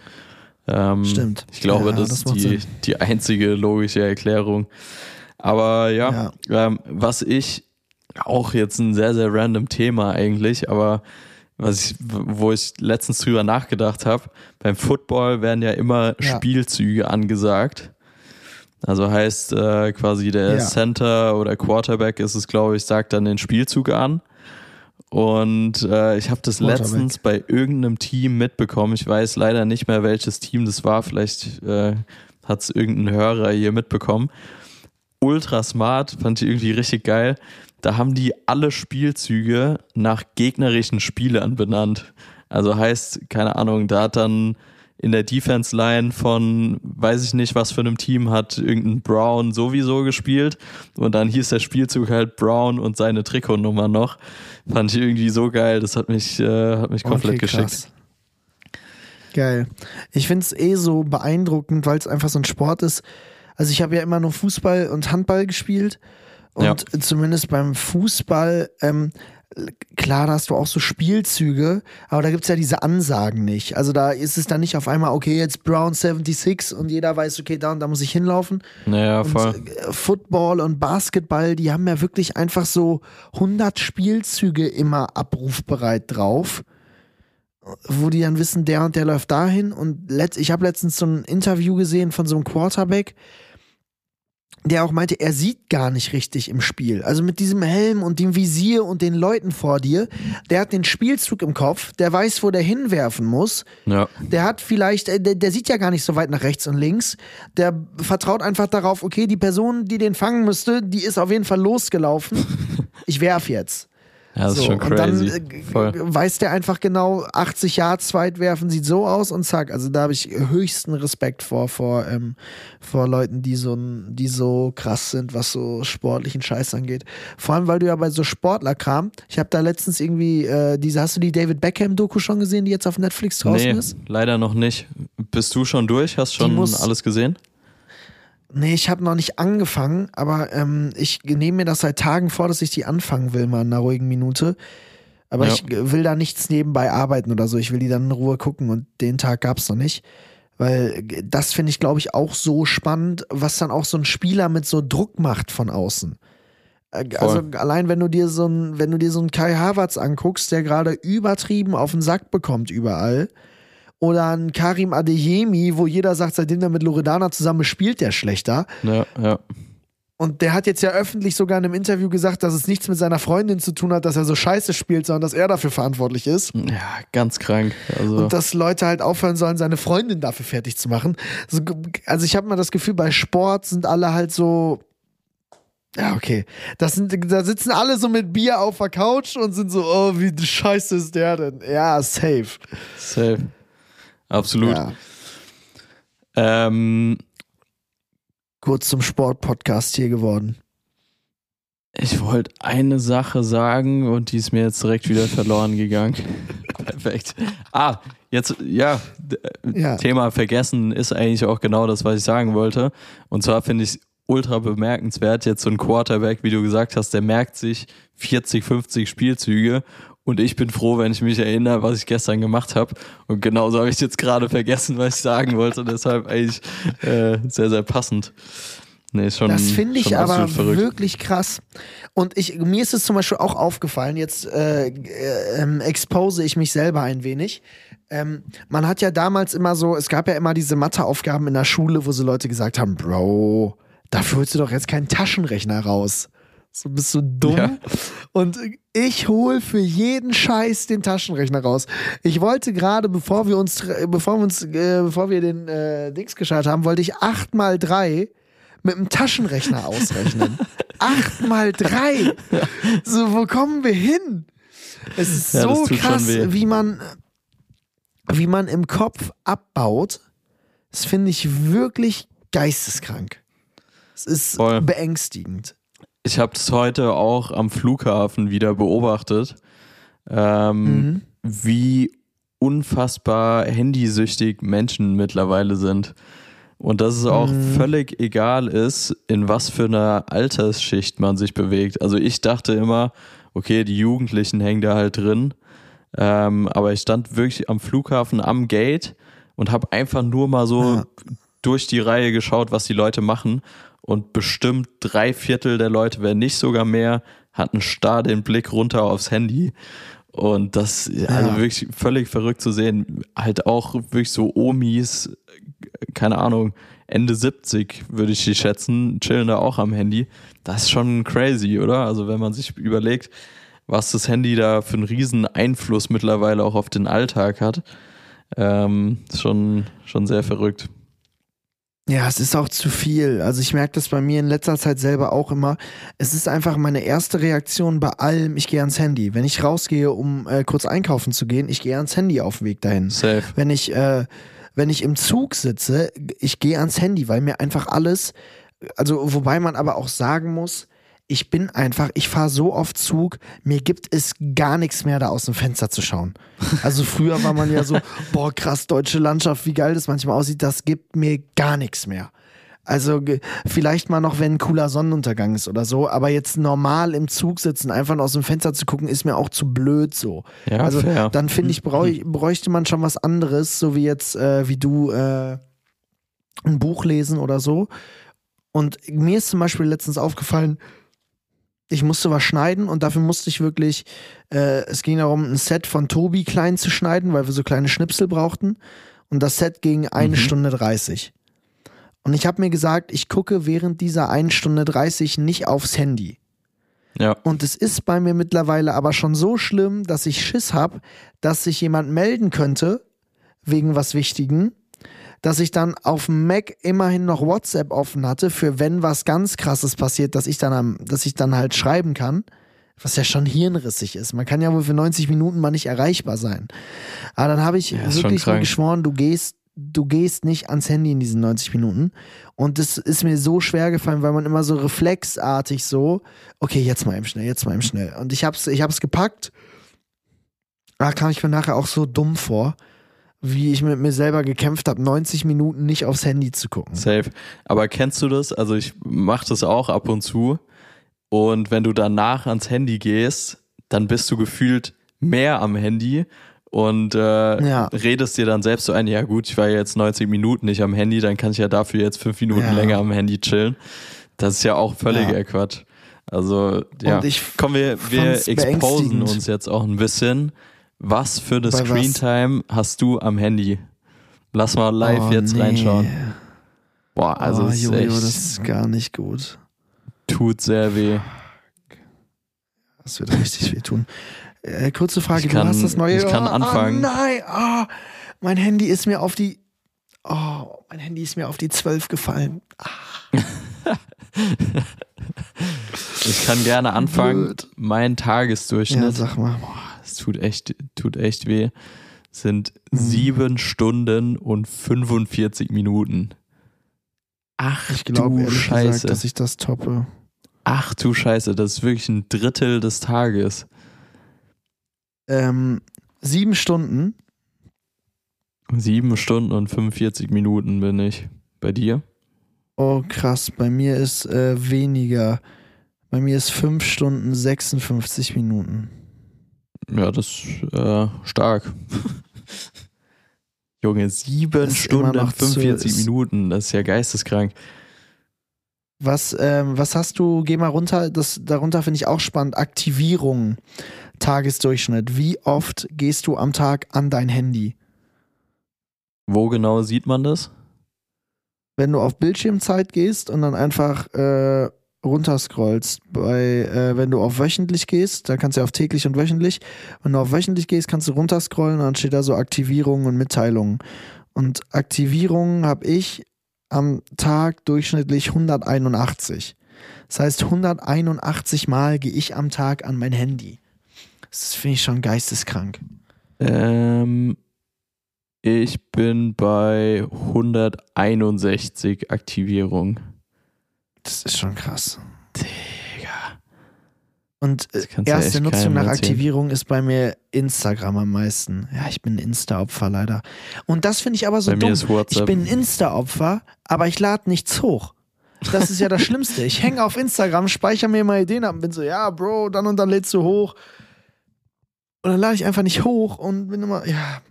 Speaker 1: Ähm,
Speaker 2: Stimmt.
Speaker 1: Ich glaube,
Speaker 2: Ja,
Speaker 1: das,
Speaker 2: das
Speaker 1: ist die,
Speaker 2: Sinn.
Speaker 1: die einzige logische Erklärung. Aber ja, Ähm, was ich auch jetzt ein sehr, sehr random Thema eigentlich, aber was ich, wo ich letztens drüber nachgedacht habe, beim Football werden ja immer
Speaker 2: Ja.
Speaker 1: Spielzüge angesagt. Also heißt äh, quasi der
Speaker 2: Ja.
Speaker 1: Center oder Quarterback ist es, glaube ich, sagt dann den Spielzug an. Und äh, ich habe das letztens bei irgendeinem Team mitbekommen. Ich weiß leider nicht mehr, welches Team das war. Vielleicht äh, hat es irgendein Hörer hier mitbekommen. Ultra smart, fand ich irgendwie richtig geil. Da haben die alle Spielzüge nach gegnerischen Spielern benannt. Also heißt, keine Ahnung, da hat dann in der Defense Line von, weiß ich nicht, was für einem Team hat irgendein Brown sowieso gespielt und dann hieß der Spielzug halt Brown und seine Trikotnummer noch. Fand ich irgendwie so geil, das hat mich, äh, hat mich komplett
Speaker 2: Okay,
Speaker 1: geschickt.
Speaker 2: Geil. Ich finde es eh so beeindruckend, weil es einfach so ein Sport ist. Also ich habe ja immer nur Fußball und Handball gespielt. Und zumindest beim Fußball, ähm, klar, da hast du auch so Spielzüge, aber da gibt's ja diese Ansagen nicht. Also da ist es dann nicht auf einmal, okay, jetzt Brown 76 und jeder weiß, okay, da und da muss ich hinlaufen.
Speaker 1: Naja, voll.
Speaker 2: Und äh, Football und Basketball, die haben ja wirklich einfach so 100 Spielzüge immer abrufbereit drauf, wo die dann wissen, der und der läuft dahin. Und letzt, ich habe letztens so ein Interview gesehen von so einem Quarterback, der auch meinte, er sieht gar nicht richtig im Spiel. Also mit diesem Helm und dem Visier und den Leuten vor dir, der hat den Spielzug im Kopf, der weiß, wo der hinwerfen muss.
Speaker 1: Ja.
Speaker 2: Der hat vielleicht, äh, der, der sieht ja gar nicht so weit nach rechts und links. Der vertraut einfach darauf, okay, die Person, die den fangen müsste, die ist auf jeden Fall losgelaufen. Ich werf jetzt.
Speaker 1: Ja, das ist
Speaker 2: So,
Speaker 1: schon
Speaker 2: und dann
Speaker 1: crazy.
Speaker 2: äh,
Speaker 1: Voll.
Speaker 2: weiß der einfach genau, 80 Yards weit werfen sieht so aus und zack. Also da habe ich höchsten Respekt vor, vor, ähm, vor Leuten, die so, die so krass sind, was so sportlichen Scheiß angeht. Vor allem, weil du ja bei so Sportlerkram, ich habe da letztens irgendwie, äh, diese, hast du die David Beckham-Doku schon gesehen, die jetzt auf Netflix draußen
Speaker 1: Nee,
Speaker 2: ist?
Speaker 1: leider noch nicht. Bist du schon durch? Hast schon
Speaker 2: muss-
Speaker 1: alles gesehen?
Speaker 2: Nee, ich habe noch nicht angefangen, aber ähm, ich nehme mir das seit Tagen vor, dass ich die anfangen will, mal in einer ruhigen Minute. Aber
Speaker 1: Ja.
Speaker 2: ich will da nichts nebenbei arbeiten oder so. Ich will die dann in Ruhe gucken und den Tag gab's noch nicht. Weil das finde ich, glaube ich, auch so spannend, was dann auch so ein Spieler mit so Druck macht von außen. Äh, Also allein wenn du dir so ein, wenn du dir so einen Kai Havertz anguckst, der gerade übertrieben auf den Sack bekommt überall, oder ein Karim Adeyemi, wo jeder sagt, seitdem er mit Loredana zusammen spielt, der schlechter.
Speaker 1: Ja, ja.
Speaker 2: Und der hat jetzt ja öffentlich sogar in einem Interview gesagt, dass es nichts mit seiner Freundin zu tun hat, dass er so scheiße spielt, sondern dass er dafür verantwortlich ist.
Speaker 1: Ja, ganz krank. Also,
Speaker 2: Und dass Leute halt aufhören sollen, seine Freundin dafür fertig zu machen. So, Also ich habe mal das Gefühl, bei Sport sind alle halt so. Ja, okay. Das sind, da sitzen alle so mit Bier auf der Couch und sind so, oh, wie scheiße ist der denn? Ja, safe.
Speaker 1: safe. Absolut.
Speaker 2: Ja.
Speaker 1: Ähm,
Speaker 2: Kurz zum Sport-Podcast hier geworden.
Speaker 1: ich wollte eine Sache sagen und die ist mir jetzt direkt wieder verloren gegangen. Perfekt. Ah, jetzt, ja,
Speaker 2: Ja.
Speaker 1: Thema vergessen ist eigentlich auch genau das, was ich sagen wollte. Und zwar finde ich ultra bemerkenswert, jetzt so ein Quarterback, wie du gesagt hast, der merkt sich 40, 50 Spielzüge und ich bin froh, wenn ich mich erinnere, was ich gestern gemacht habe. Und genauso habe ich jetzt gerade vergessen, was ich sagen wollte. Deshalb eigentlich äh, sehr, sehr passend. Nee, schon,
Speaker 2: Das finde ich aber
Speaker 1: verrückt.
Speaker 2: wirklich krass. Und ich, mir ist es zum Beispiel auch aufgefallen, jetzt äh, äh, ähm, expose ich mich selber ein wenig. Ähm, man hat ja damals immer so, es gab ja immer diese Matheaufgaben in der Schule, wo so Leute gesagt haben, Bro, dafür holst du doch jetzt keinen Taschenrechner raus. So bist du dumm.
Speaker 1: Ja.
Speaker 2: Und ich hole für jeden Scheiß den Taschenrechner raus. Ich wollte gerade, bevor wir uns, bevor wir uns, äh, bevor wir den äh, Dings geschaltet haben, wollte ich 8 mal 3 mit dem Taschenrechner ausrechnen. 8 mal 3. So, wo kommen wir hin? Es ist
Speaker 1: Ja,
Speaker 2: so krass, wie man, wie man im Kopf abbaut. Das finde ich wirklich geisteskrank. Es ist
Speaker 1: Voll.
Speaker 2: beängstigend.
Speaker 1: Ich habe es heute auch am Flughafen wieder beobachtet. Ähm,
Speaker 2: Mhm.
Speaker 1: wie unfassbar handysüchtig Menschen mittlerweile sind. Und dass es auch mhm. völlig egal ist, in was für einer Altersschicht man sich bewegt. Also ich dachte immer, okay, die Jugendlichen hängen da halt drin. Ähm, aber ich stand wirklich am Flughafen am Gate und habe einfach nur mal so ja. durch die Reihe geschaut, was die Leute machen. Und bestimmt drei Viertel der Leute, wenn nicht sogar mehr, hatten starr den Blick runter aufs Handy. Und das, also ja. wirklich völlig verrückt zu sehen. Halt auch wirklich so Omis, keine Ahnung, Ende 70 würde ich die schätzen, chillen da auch am Handy. Das ist schon crazy, oder? Also wenn man sich überlegt, was das Handy da für einen riesen Einfluss mittlerweile auch auf den Alltag hat, ähm, schon, schon sehr verrückt.
Speaker 2: Ja, es ist auch zu viel. Also ich merke das bei mir in letzter Zeit selber auch immer. Es ist einfach meine erste Reaktion bei allem, ich gehe ans Handy. Wenn ich rausgehe, um äh, kurz einkaufen zu gehen, ich gehe ans Handy auf dem Weg dahin.
Speaker 1: Safe.
Speaker 2: Wenn ich, äh, wenn ich im Zug sitze, ich gehe ans Handy, weil mir einfach alles, also wobei man aber auch sagen muss, ich bin einfach, ich fahre so oft Zug, mir gibt es gar nichts mehr, da aus dem Fenster zu schauen. Also früher war man ja so, boah, krass, deutsche Landschaft, wie geil das manchmal aussieht, das gibt mir gar nichts mehr. Also vielleicht mal noch, wenn ein cooler Sonnenuntergang ist oder so, aber jetzt normal im Zug sitzen, einfach aus dem Fenster zu gucken, ist mir auch zu blöd so.
Speaker 1: Ja,
Speaker 2: also
Speaker 1: fair.
Speaker 2: dann finde ich, bräuchte man schon was anderes, so wie jetzt, äh, wie du äh, ein Buch lesen oder so. Und mir ist zum Beispiel letztens aufgefallen, ich musste was schneiden und dafür musste ich wirklich, äh, es ging darum, ein Set von Tobi klein zu schneiden, weil wir so kleine Schnipsel brauchten. Und das Set ging eine mhm. Stunde 30. Und ich habe mir gesagt, ich gucke während dieser 1 Stunde 30 nicht aufs Handy.
Speaker 1: Ja.
Speaker 2: Und es ist bei mir mittlerweile aber schon so schlimm, dass ich Schiss habe, dass sich jemand melden könnte wegen was Wichtigen dass ich dann auf dem Mac immerhin noch WhatsApp offen hatte, für wenn was ganz krasses passiert, dass ich dann am, dass ich dann halt schreiben kann. Was ja schon hirnrissig ist. Man kann ja wohl für 90 Minuten mal nicht erreichbar sein. Aber dann habe ich ja, wirklich mir geschworen, du gehst, du gehst nicht ans Handy in diesen 90 Minuten. Und das ist mir so schwer gefallen, weil man immer so reflexartig so, okay, jetzt mal eben schnell, jetzt mal eben schnell. Und ich hab's, ich hab's gepackt. Da kam ich mir nachher auch so dumm vor wie ich mit mir selber gekämpft habe, 90 Minuten nicht aufs Handy zu gucken.
Speaker 1: Safe. Aber kennst du das? Also ich mache das auch ab und zu. Und wenn du danach ans Handy gehst, dann bist du gefühlt mehr am Handy und äh, ja. redest dir dann selbst so ein, ja gut, ich war jetzt 90 Minuten nicht am Handy, dann kann ich ja dafür jetzt fünf Minuten ja. länger am Handy chillen. Das ist ja auch völliger ja. Quatsch. Also ja, kommen wir, wir exposen uns jetzt auch ein bisschen. Was für eine Screentime hast du am Handy? Lass mal live oh, jetzt nee. reinschauen. Boah, also oh, ist Jojo, echt,
Speaker 2: das ist gar nicht gut.
Speaker 1: Tut sehr weh.
Speaker 2: Das wird richtig weh tun. Äh, kurze Frage,
Speaker 1: kann,
Speaker 2: du hast das neue.
Speaker 1: Ich kann
Speaker 2: oh,
Speaker 1: anfangen.
Speaker 2: Oh nein, oh, mein Handy ist mir auf die. Oh, mein Handy ist mir auf die 12 gefallen. Ah.
Speaker 1: ich kann gerne anfangen. Blöd. Mein Tagesdurchschnitt. Ja,
Speaker 2: sag mal.
Speaker 1: Boah, es tut echt, tut echt weh, sind mhm. sieben Stunden und 45 Minuten. Ach, ich glaube, Scheiße. Gesagt,
Speaker 2: dass ich das toppe.
Speaker 1: Ach du Scheiße, das ist wirklich ein Drittel des Tages.
Speaker 2: Ähm, sieben Stunden.
Speaker 1: Sieben Stunden und 45 Minuten bin ich. Bei dir?
Speaker 2: Oh, krass. Bei mir ist äh, weniger. Bei mir ist fünf Stunden 56 Minuten.
Speaker 1: Ja, das ist äh, stark. Junge, sieben Stunden, 45 Minuten, das ist ja geisteskrank.
Speaker 2: Was, ähm, was hast du, geh mal runter, das, darunter finde ich auch spannend, Aktivierung, Tagesdurchschnitt. Wie oft gehst du am Tag an dein Handy?
Speaker 1: Wo genau sieht man das?
Speaker 2: Wenn du auf Bildschirmzeit gehst und dann einfach äh, runterscrollst, bei, äh, wenn du auf wöchentlich gehst, da kannst du ja auf täglich und wöchentlich, wenn du auf wöchentlich gehst, kannst du runterscrollen und dann steht da so Aktivierungen und Mitteilungen. Und Aktivierungen habe ich am Tag durchschnittlich 181. Das heißt, 181 Mal gehe ich am Tag an mein Handy. Das finde ich schon geisteskrank.
Speaker 1: Ähm, ich bin bei 161 Aktivierungen.
Speaker 2: Das ist schon krass.
Speaker 1: Digga.
Speaker 2: Und erste Nutzung nach. Aktivierung ist bei mir Instagram am meisten. Ja, ich bin ein Insta-Opfer leider. Und das finde ich aber so
Speaker 1: Bei
Speaker 2: dumm. Ich bin ein Insta-Opfer, aber ich lade nichts hoch. Das ist ja das Schlimmste. Ich hänge auf Instagram, speichere mir mal Ideen ab und bin so, ja, Bro, dann und dann lädst du hoch. Und dann lade ich einfach nicht hoch und bin immer, ja.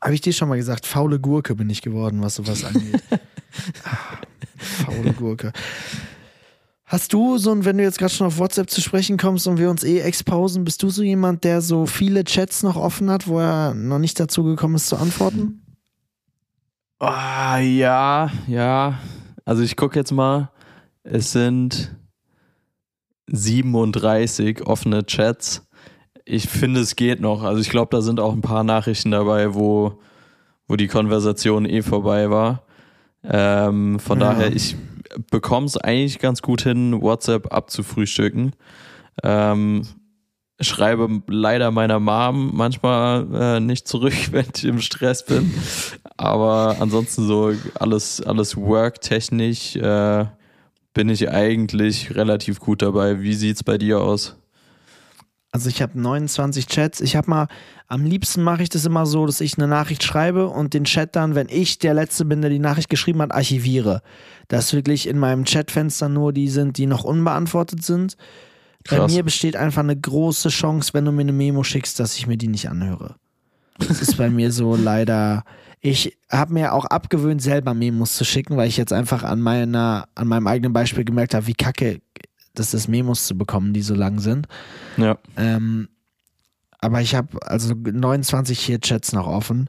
Speaker 2: Habe ich dir schon mal gesagt, faule Gurke bin ich geworden, was sowas angeht. Faule Gurke. Hast du so ein, wenn du jetzt gerade schon auf WhatsApp zu sprechen kommst und wir uns eh exposen, bist du so jemand, der so viele Chats noch offen hat, wo er noch nicht dazu gekommen ist zu antworten?
Speaker 1: Ah, ja, ja. Also ich gucke jetzt mal. Es sind 37 offene Chats. Ich finde, es geht noch. Also ich glaube, da sind auch ein paar Nachrichten dabei, wo, wo die Konversation eh vorbei war. Ähm, von
Speaker 2: Ja.
Speaker 1: daher, ich bekomme es eigentlich ganz gut hin, WhatsApp abzufrühstücken. Ähm, schreibe leider meiner Mom manchmal äh, nicht zurück, wenn ich im Stress bin. Aber ansonsten so alles, alles work-technisch äh, bin ich eigentlich relativ gut dabei. Wie sieht's bei dir aus?
Speaker 2: Also ich habe 29 Chats. Ich habe mal, am liebsten mache ich das immer so, dass ich eine Nachricht schreibe und den Chat dann, wenn ich der Letzte bin, der die Nachricht geschrieben hat, archiviere. Dass wirklich in meinem Chatfenster nur die sind, die noch unbeantwortet sind. Bei
Speaker 1: Krass.
Speaker 2: mir besteht einfach eine große Chance, wenn du mir eine Memo schickst, dass ich mir die nicht anhöre. Das ist bei mir so leider. Ich habe mir auch abgewöhnt, selber Memos zu schicken, weil ich jetzt einfach an meiner, an meinem eigenen Beispiel gemerkt habe, wie kacke das ist, Memos zu bekommen, die so lang sind.
Speaker 1: Ja.
Speaker 2: Ähm, aber ich habe also 29 hier Chats noch offen.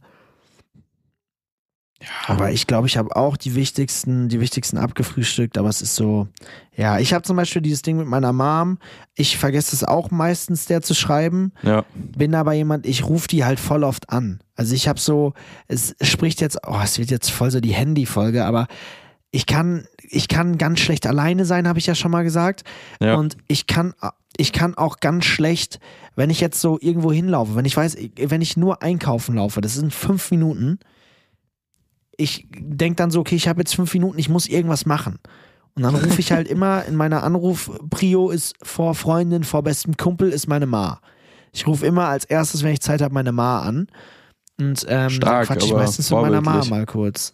Speaker 2: Aber ich glaube, ich habe auch die wichtigsten, die wichtigsten abgefrühstückt, aber es ist so, ja, ich habe zum Beispiel dieses Ding mit meiner Mom. Ich vergesse es auch meistens, der zu schreiben.
Speaker 1: Ja.
Speaker 2: Bin aber jemand, ich rufe die halt voll oft an. Also ich habe so, es spricht jetzt, oh, es wird jetzt voll so die Handy-Folge, aber ich kann, ich kann ganz schlecht alleine sein, habe ich ja schon mal gesagt.
Speaker 1: Ja.
Speaker 2: Und ich kann, ich kann auch ganz schlecht, wenn ich jetzt so irgendwo hinlaufe, wenn ich weiß, wenn ich nur einkaufen laufe, das sind fünf Minuten. Ich denke dann so, okay, ich habe jetzt fünf Minuten, ich muss irgendwas machen. Und dann rufe ich halt immer in meiner Anruf-Prio ist vor Freundin, vor bestem Kumpel ist meine Ma. Ich rufe immer als erstes, wenn ich Zeit habe, meine Ma an. Und ähm,
Speaker 1: Stark,
Speaker 2: dann quatsch ich meistens mit meiner Ma mal kurz.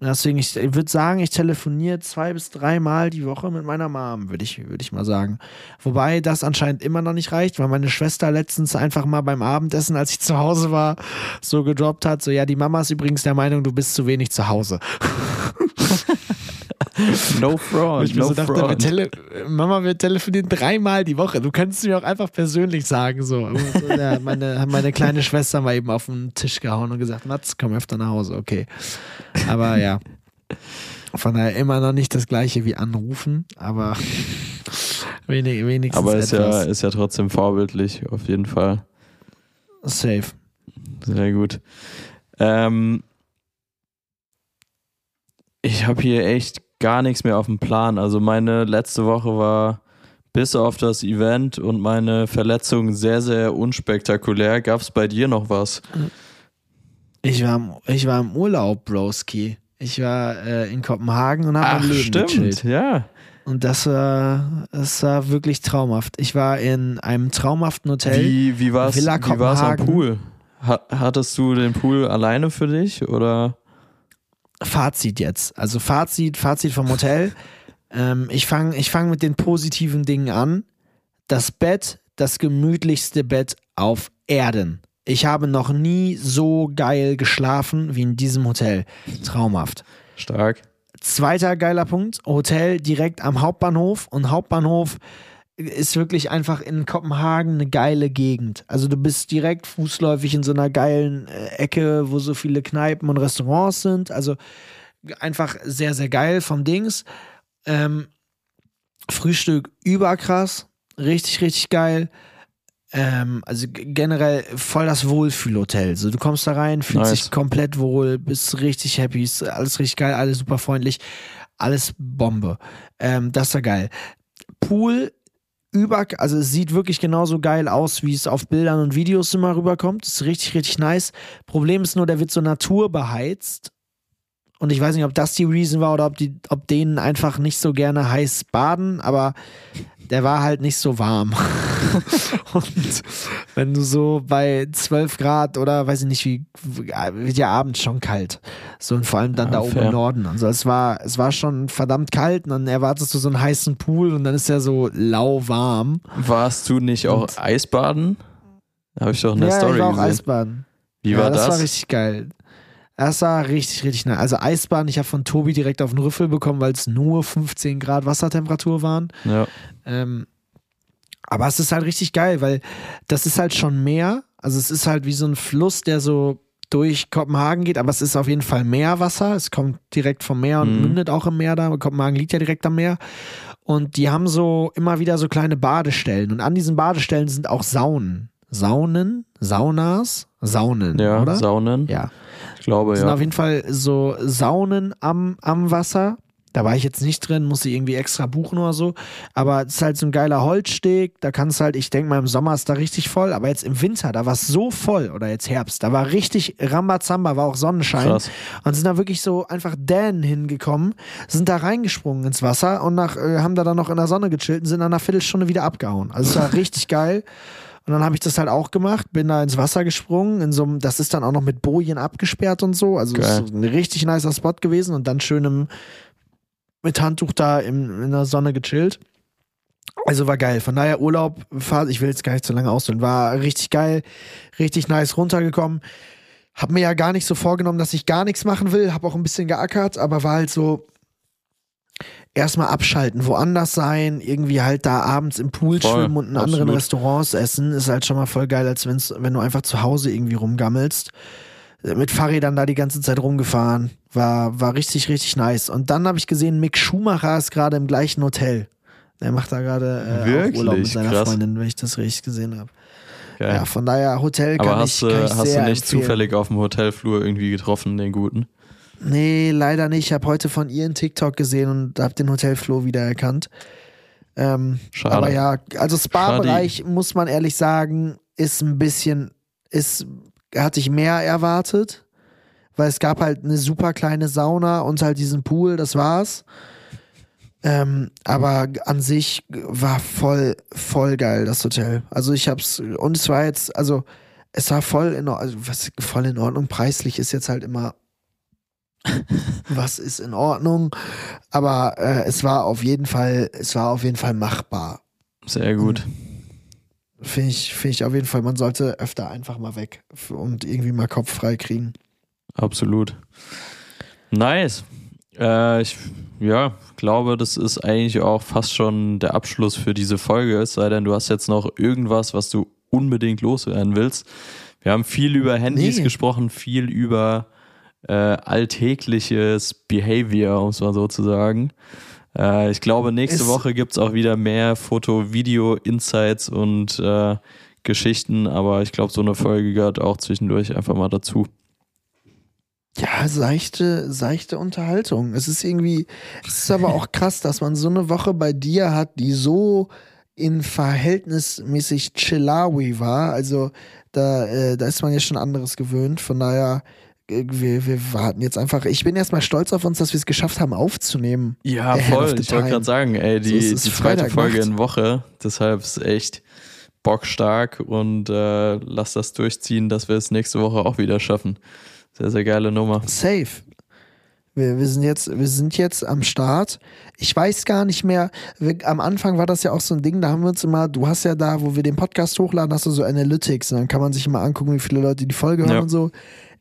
Speaker 2: Deswegen, ich, ich würde sagen, ich telefoniere zwei bis dreimal die Woche mit meiner Mom, würde ich, würd ich mal sagen. Wobei das anscheinend immer noch nicht reicht, weil meine Schwester letztens einfach mal beim Abendessen, als ich zu Hause war, so gedroppt hat, so ja, die Mama ist übrigens der Meinung, du bist zu wenig zu Hause.
Speaker 1: No front,
Speaker 2: ich mir
Speaker 1: no
Speaker 2: so dachte, wir
Speaker 1: front.
Speaker 2: tele Mama, wir telefonieren dreimal die Woche. Du kannst mir auch einfach persönlich sagen. So. Und so ja, meine, meine kleine Schwester mal eben auf den Tisch gehauen und gesagt, Mats, komm öfter nach Hause. Okay. Aber ja. Von daher immer noch nicht das gleiche wie anrufen, aber wenig, wenigstens
Speaker 1: Aber ist ja,
Speaker 2: etwas.
Speaker 1: ist ja trotzdem vorbildlich, auf jeden Fall.
Speaker 2: safe.
Speaker 1: Sehr gut. Ähm, ich habe hier echt gar nichts mehr auf dem Plan. Also meine letzte Woche war bis auf das Event und meine Verletzung sehr, sehr unspektakulär. Gab es bei dir noch was?
Speaker 2: Ich war, im- ich war im Urlaub, Broski. Ich war äh, in Kopenhagen und habe mein Leben gechillt.
Speaker 1: ja.
Speaker 2: Und das war, das war wirklich traumhaft. Ich war in einem traumhaften Hotel.
Speaker 1: Wie, wie war es am. Pool? Ha hattest du den Pool alleine für dich oder?
Speaker 2: Fazit jetzt. Also Fazit, Fazit vom Hotel. ähm, ich fange ich fang mit den positiven Dingen an. Das Bett, das gemütlichste Bett auf Erden. Ich habe noch nie so geil geschlafen wie in diesem Hotel. Traumhaft.
Speaker 1: Stark.
Speaker 2: Zweiter geiler Punkt, Hotel direkt am Hauptbahnhof und Hauptbahnhof ist wirklich einfach in Kopenhagen eine geile Gegend. Also du bist direkt fußläufig in so einer geilen äh, Ecke, wo so viele Kneipen und Restaurants sind. Also einfach sehr, sehr geil vom Dings. Ähm, Frühstück überkrass, richtig, richtig geil. Ähm, also generell voll das Wohlfühlhotel. So, du kommst da rein, fühlst
Speaker 1: Nice.
Speaker 2: dich komplett wohl, bist richtig happy, ist alles richtig geil, alles super freundlich, alles Bombe. Ähm, das war geil. Pool über, also es sieht wirklich genauso geil aus, wie es auf Bildern und Videos immer rüberkommt. Ist richtig, richtig nice. Problem ist nur, der wird so naturbeheizt. Und ich weiß nicht, ob das die Reason war oder ob, die, ob denen einfach nicht so gerne heiß baden, aber der war halt nicht so warm. und wenn du so bei 12 Grad oder weiß ich nicht, wie, wird ja abends schon kalt. So und vor allem dann ja, da oben im Norden. Also es war, es war schon verdammt kalt und dann erwartest du so einen heißen Pool und dann ist er so lauwarm.
Speaker 1: Warst du nicht auch und, Eisbaden? Habe ich doch in der ja, Story ich war auch gesehen.
Speaker 2: Eisbaden.
Speaker 1: Wie ja, war das?
Speaker 2: Das war richtig geil. Das war richtig, richtig nice. Also Eisbahn, ich habe von Tobi direkt auf den Rüffel bekommen, weil es nur 15 Grad Wassertemperatur waren.
Speaker 1: Ja.
Speaker 2: Ähm, aber es ist halt richtig geil, weil das ist halt schon Meer. Also es ist halt wie so ein Fluss, der so durch Kopenhagen geht, aber es ist auf jeden Fall Meerwasser. Es kommt direkt vom Meer und mhm. mündet auch im Meer da. Kopenhagen liegt ja direkt am Meer. Und die haben so immer wieder so kleine Badestellen. Und an diesen Badestellen sind auch Saunen. Saunen? Saunas? Saunen,
Speaker 1: ja,
Speaker 2: oder?
Speaker 1: Saunen.
Speaker 2: Ja.
Speaker 1: Glaube,
Speaker 2: das
Speaker 1: ja.
Speaker 2: sind auf jeden Fall so Saunen am, am Wasser. Da war ich jetzt nicht drin, muss ich irgendwie extra buchen oder so. Aber es ist halt so ein geiler Holzsteg. Da kannst halt, ich denke mal, im Sommer ist da richtig voll. Aber jetzt im Winter, da war es so voll. Oder jetzt Herbst, da war richtig Rambazamba, war auch Sonnenschein. Krass. Und sind da wirklich so einfach Dänen hingekommen, sind da reingesprungen ins Wasser und nach, äh, haben da dann noch in der Sonne gechillt und sind dann nach einer Viertelstunde wieder abgehauen. Also es war richtig geil. Und dann habe ich das halt auch gemacht, bin da ins Wasser gesprungen, in so einem, das ist dann auch noch mit Bojen abgesperrt und so. Also ist ein richtig nicer Spot gewesen und dann schön im, mit Handtuch da im, in der Sonne gechillt. Also war geil. Von daher Urlaub, ich will jetzt gar nicht zu lange ausholen, war richtig geil, richtig nice runtergekommen. Hab mir ja gar nicht so vorgenommen, dass ich gar nichts machen will, hab auch ein bisschen geackert, aber war halt so, erstmal abschalten, woanders sein, irgendwie halt da abends im Pool voll, schwimmen und in absolut. anderen Restaurants essen, ist halt schon mal voll geil, als wenn's, wenn du einfach zu Hause irgendwie rumgammelst. Mit Fahrrädern da die ganze Zeit rumgefahren. War, war richtig, richtig nice. Und dann habe ich gesehen, Mick Schumacher ist gerade im gleichen Hotel. Der macht da gerade äh, Urlaub mit seiner Krass. Freundin, wenn ich das richtig gesehen habe. Ja, von daher Hotel kann
Speaker 1: Aber
Speaker 2: ich,
Speaker 1: hast,
Speaker 2: kann ich
Speaker 1: hast du nicht
Speaker 2: empfehlen.
Speaker 1: zufällig auf dem Hotelflur irgendwie getroffen, den guten?
Speaker 2: Nee, leider nicht. Ich habe heute von ihr einen TikTok gesehen und habe den Hotelflow wiedererkannt. Ähm, Schade. Aber ja, also Spa-Bereich, muss man ehrlich sagen, ist ein bisschen, ist, hatte ich mehr erwartet, weil es gab halt eine super kleine Sauna und halt diesen Pool, das war's. Ähm, aber an sich war voll, voll geil, das Hotel. Also ich hab's, und es war jetzt, also es war voll in Ordnung, also was voll in Ordnung, preislich ist jetzt halt immer was ist in Ordnung. Aber äh, es war auf jeden Fall, es war auf jeden Fall machbar.
Speaker 1: Sehr gut.
Speaker 2: Finde ich, finde ich auf jeden Fall, man sollte öfter einfach mal weg und irgendwie mal Kopf frei kriegen.
Speaker 1: Absolut. Nice. Äh, ich ja, glaube, das ist eigentlich auch fast schon der Abschluss für diese Folge, es sei denn, du hast jetzt noch irgendwas, was du unbedingt loswerden willst. Wir haben viel über Handys nee. gesprochen, viel über äh, alltägliches Behavior, um es mal so zu sagen. Äh, ich glaube, nächste ist Woche gibt es auch wieder mehr Foto, Video, Insights und äh, Geschichten, aber ich glaube, so eine Folge gehört auch zwischendurch einfach mal dazu.
Speaker 2: Ja, seichte, seichte Unterhaltung. Es ist irgendwie, es ist aber auch krass, dass man so eine Woche bei dir hat, die so in verhältnismäßig Chillawi war. Also da, äh, da ist man ja schon anderes gewöhnt. Von daher wir, wir warten jetzt einfach. Ich bin erstmal stolz auf uns, dass wir es geschafft haben aufzunehmen.
Speaker 1: Ja, voll. Ich wollte gerade sagen, ey, die, so die zweite Folge in Woche. Deshalb ist echt bockstark und äh, lass das durchziehen, dass wir es nächste Woche auch wieder schaffen. Sehr, sehr geile Nummer.
Speaker 2: Safe. Wir, wir, sind jetzt, wir sind jetzt am Start. Ich weiß gar nicht mehr, wir, am Anfang war das ja auch so ein Ding, da haben wir uns immer, du hast ja da, wo wir den Podcast hochladen, hast du so Analytics und dann kann man sich immer angucken, wie viele Leute die Folge hören ja. und so.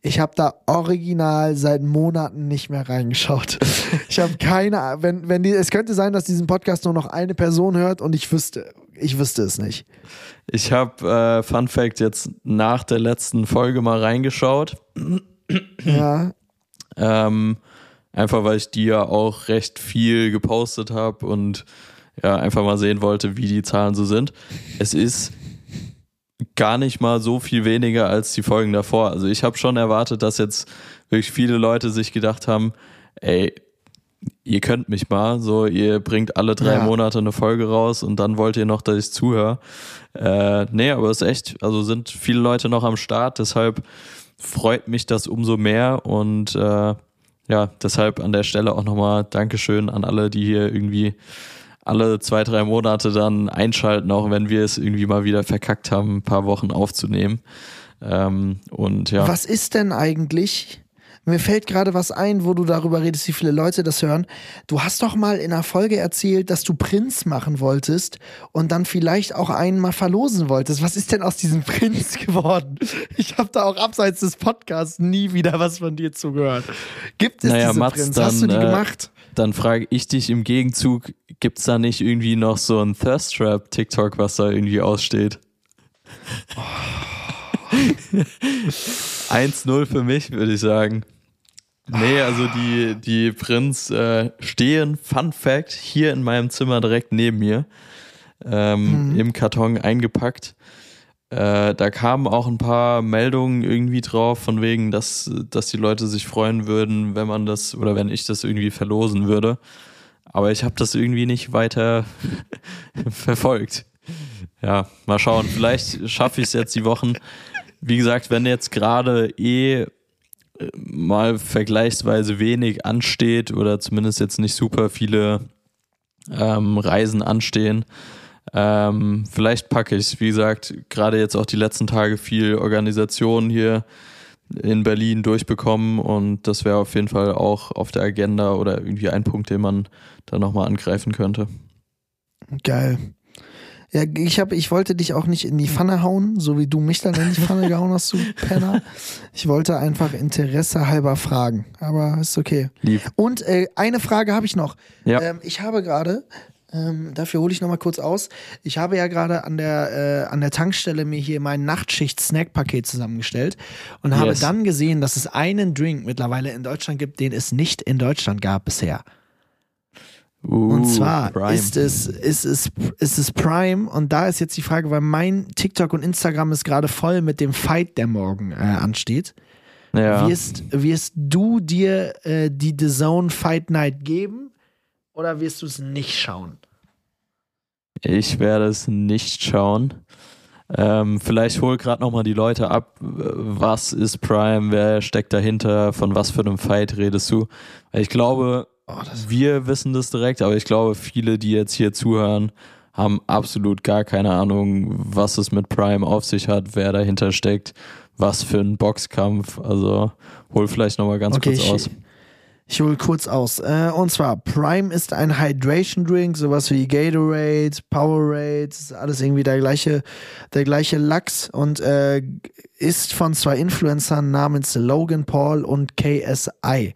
Speaker 2: Ich habe da original seit Monaten nicht mehr reingeschaut. Ich habe keine, wenn, wenn die, es könnte sein, dass diesen Podcast nur noch eine Person hört und ich wüsste, ich wüsste es nicht.
Speaker 1: Ich habe, äh, Fun Fact, jetzt nach der letzten Folge mal reingeschaut.
Speaker 2: Ja.
Speaker 1: ähm, einfach weil ich die ja auch recht viel gepostet habe und ja, einfach mal sehen wollte, wie die Zahlen so sind. Es ist gar nicht mal so viel weniger als die Folgen davor. Also ich habe schon erwartet, dass jetzt wirklich viele Leute sich gedacht haben, ey, ihr könnt mich mal, so ihr bringt alle drei ja. Monate eine Folge raus und dann wollt ihr noch, dass ich zuhöre. Äh, nee, aber es ist echt, also sind viele Leute noch am Start, deshalb freut mich das umso mehr und äh, ja, deshalb an der Stelle auch nochmal Dankeschön an alle, die hier irgendwie alle zwei, drei Monate dann einschalten, auch wenn wir es irgendwie mal wieder verkackt haben, ein paar Wochen aufzunehmen. Ähm, und ja.
Speaker 2: Was ist denn eigentlich? Mir fällt gerade was ein, wo du darüber redest, wie viele Leute das hören. Du hast doch mal in einer Folge erzählt, dass du Prinz machen wolltest und dann vielleicht auch einen mal verlosen wolltest. Was ist denn aus diesem Prinz geworden? Ich habe da auch abseits des Podcasts nie wieder was von dir zugehört. Gibt es
Speaker 1: naja,
Speaker 2: diese
Speaker 1: Mats,
Speaker 2: Prinz?
Speaker 1: Dann,
Speaker 2: hast du die
Speaker 1: äh,
Speaker 2: gemacht?
Speaker 1: Dann frage ich dich im Gegenzug, gibt es da nicht irgendwie noch so ein Thirst Trap TikTok, was da irgendwie aussteht? 1-0 für mich, würde ich sagen. Nee, also die, die Prinz äh, stehen, Fun Fact, hier in meinem Zimmer direkt neben mir, ähm,
Speaker 2: Mhm.
Speaker 1: im Karton eingepackt. Äh, da kamen auch ein paar Meldungen irgendwie drauf, von wegen, dass, dass die Leute sich freuen würden, wenn man das oder wenn ich das irgendwie verlosen würde. Aber ich habe das irgendwie nicht weiter verfolgt. Ja, mal schauen. Vielleicht schaffe ich es jetzt die Wochen. Wie gesagt, wenn jetzt gerade eh äh, mal vergleichsweise wenig ansteht oder zumindest jetzt nicht super viele ähm, Reisen anstehen, ähm, vielleicht packe ich Wie gesagt, gerade jetzt auch die letzten Tage viel Organisation hier in Berlin durchbekommen und das wäre auf jeden Fall auch auf der Agenda oder irgendwie ein Punkt, den man da nochmal angreifen könnte.
Speaker 2: Geil. Ja, ich, hab, ich wollte dich auch nicht in die Pfanne hauen, so wie du mich dann in die Pfanne gehauen hast, du Penner. Ich wollte einfach Interesse halber fragen, aber ist okay.
Speaker 1: Lieb.
Speaker 2: Und äh, eine Frage habe ich noch.
Speaker 1: Ja.
Speaker 2: Ähm, ich habe gerade, ähm, dafür hole ich nochmal kurz aus, ich habe ja gerade an der, äh, an der Tankstelle mir hier mein Nachtschicht-Snack-Paket zusammengestellt und habe
Speaker 1: Yes.
Speaker 2: dann gesehen, dass es einen Drink mittlerweile in Deutschland gibt, den es nicht in Deutschland gab bisher. Und
Speaker 1: Uh,
Speaker 2: zwar
Speaker 1: Prime.
Speaker 2: ist es, ist, es, ist es Prime und da ist jetzt die Frage, weil mein TikTok und Instagram ist gerade voll mit dem Fight, der morgen äh, ansteht.
Speaker 1: ja.
Speaker 2: Wirst, wirst du dir äh, die The Zone Fight Night geben oder wirst du es nicht schauen?
Speaker 1: Ich werde es nicht schauen. Ähm, vielleicht hol gerade nochmal die Leute ab. Was ist Prime? Wer steckt dahinter? Von was für einem Fight redest du? Ich glaube,
Speaker 2: Oh,
Speaker 1: wir wissen das direkt, aber ich glaube, viele, die jetzt hier zuhören, haben absolut gar keine Ahnung, was es mit Prime auf sich hat, wer dahinter steckt, was für ein Boxkampf. Also hol vielleicht nochmal ganz
Speaker 2: Okay,
Speaker 1: kurz aus.
Speaker 2: Ich hole kurz aus. Äh, und zwar, Prime ist ein Hydration Drink, sowas wie Gatorade, Powerade, ist alles irgendwie der gleiche, der gleiche Lachs und äh, ist von zwei Influencern namens Logan Paul und KSI.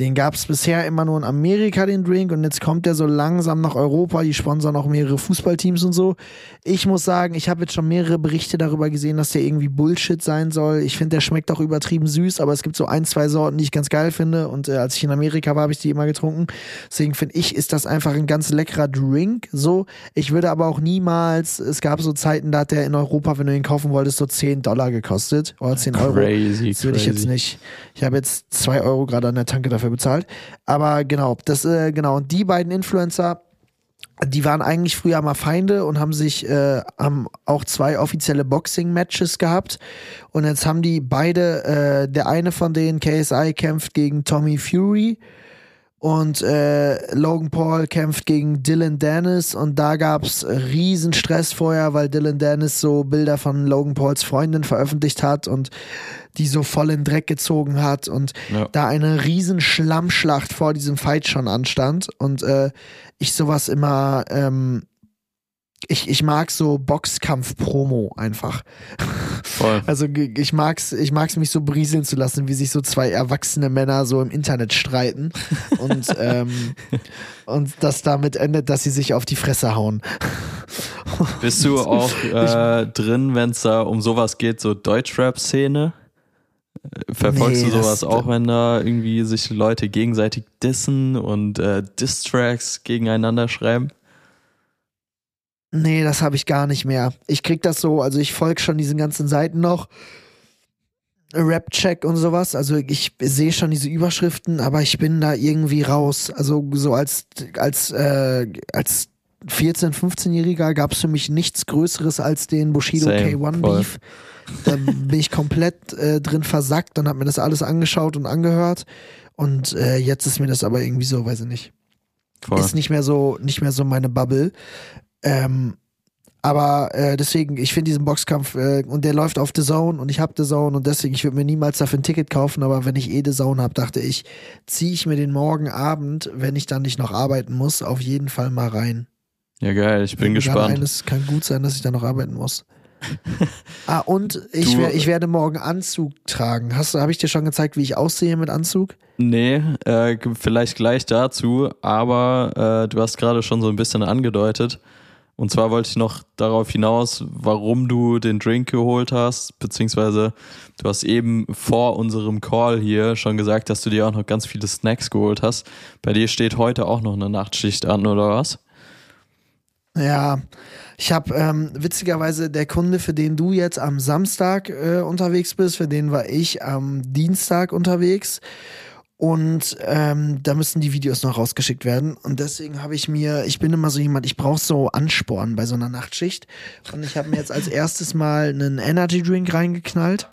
Speaker 2: Den gab es bisher immer nur in Amerika, den Drink, und jetzt kommt der so langsam nach Europa. Die sponsern auch mehrere Fußballteams und so. Ich muss sagen, ich habe jetzt schon mehrere Berichte darüber gesehen, dass der irgendwie Bullshit sein soll. Ich finde, der schmeckt auch übertrieben süß, aber es gibt so ein, zwei Sorten, die ich ganz geil finde. Und äh, als ich in Amerika war, habe ich die immer getrunken. Deswegen finde ich, ist das einfach ein ganz leckerer Drink. So, ich würde aber auch niemals, es gab so Zeiten, da hat der in Europa, wenn du ihn kaufen wolltest, so 10 Dollar gekostet. Oder 10 Euro.
Speaker 1: Crazy,
Speaker 2: Das würde ich jetzt nicht. Ich habe jetzt zwei Euro gerade an der Tanke dafür bezahlt. Aber genau, das, äh, genau. Und die beiden Influencer, die waren eigentlich früher mal Feinde und haben sich, äh, haben auch zwei offizielle Boxing-Matches gehabt. Und jetzt haben die beide, äh, der eine von denen, KSI, kämpft gegen Tommy Fury. Und äh, Logan Paul kämpft gegen Dylan Dennis und da gab's riesen Stress vorher, weil Dylan Dennis so Bilder von Logan Pauls Freundin veröffentlicht hat und die so voll in Dreck gezogen hat und
Speaker 1: Ja.
Speaker 2: da eine riesen Schlammschlacht vor diesem Fight schon anstand und äh, ich sowas immer ähm, ich, ich mag so Boxkampf-Promo einfach.
Speaker 1: Voll.
Speaker 2: Also ich mag's, ich mag's mich so brieseln zu lassen, wie sich so zwei erwachsene Männer so im Internet streiten und ähm, und das damit endet, dass sie sich auf die Fresse hauen.
Speaker 1: Bist du auch äh, drin, wenn es da um sowas geht, so Deutschrap-Szene? Äh, Verfolgst
Speaker 2: Nee,
Speaker 1: du sowas auch, wenn da irgendwie sich Leute gegenseitig dissen und äh, Diss-Tracks gegeneinander schreiben?
Speaker 2: Nee, das habe ich gar nicht mehr. Ich krieg das so, also ich folge schon diesen ganzen Seiten noch. Rap-Check und sowas. Also ich sehe schon diese Überschriften, aber ich bin da irgendwie raus. Also so als, als, äh, als 14-, 15-Jähriger gab es für mich nichts Größeres als den Bushido
Speaker 1: Same,
Speaker 2: K1
Speaker 1: voll.
Speaker 2: Beef. Da bin ich komplett äh, drin versackt und habe mir das alles angeschaut und angehört. Und äh, jetzt ist mir das aber irgendwie so, weiß ich nicht.
Speaker 1: Voll.
Speaker 2: ist nicht mehr so, nicht mehr so meine Bubble. Ähm, aber äh, deswegen, ich finde diesen Boxkampf äh, und der läuft auf The Zone und ich habe The Zone und deswegen, ich würde mir niemals dafür ein Ticket kaufen, aber wenn ich eh The Zone habe, dachte ich, ziehe ich mir den morgen Abend, wenn ich dann nicht noch arbeiten muss, auf jeden Fall mal rein.
Speaker 1: Ja, geil, ich bin
Speaker 2: gerade
Speaker 1: gespannt.
Speaker 2: Es kann gut sein, dass ich da noch arbeiten muss. ah, und ich, wer, ich werde morgen Anzug tragen. Hast habe ich dir schon gezeigt, wie ich aussehe mit Anzug?
Speaker 1: Nee, äh, vielleicht gleich dazu, aber äh, du hast gerade schon so ein bisschen angedeutet. Und zwar wollte ich noch darauf hinaus, warum du den Drink geholt hast, beziehungsweise du hast eben vor unserem Call hier schon gesagt, dass du dir auch noch ganz viele Snacks geholt hast. Bei dir steht heute auch noch eine Nachtschicht an, oder was?
Speaker 2: Ja, ich habe ähm, witzigerweise der Kunde, für den du jetzt am Samstag äh, unterwegs bist, für den war ich am Dienstag unterwegs. Und ähm, da müssen die Videos noch rausgeschickt werden. Und deswegen habe ich mir, ich bin immer so jemand, ich brauche so Ansporn bei so einer Nachtschicht. Und ich habe mir jetzt als erstes mal einen Energy Drink reingeknallt.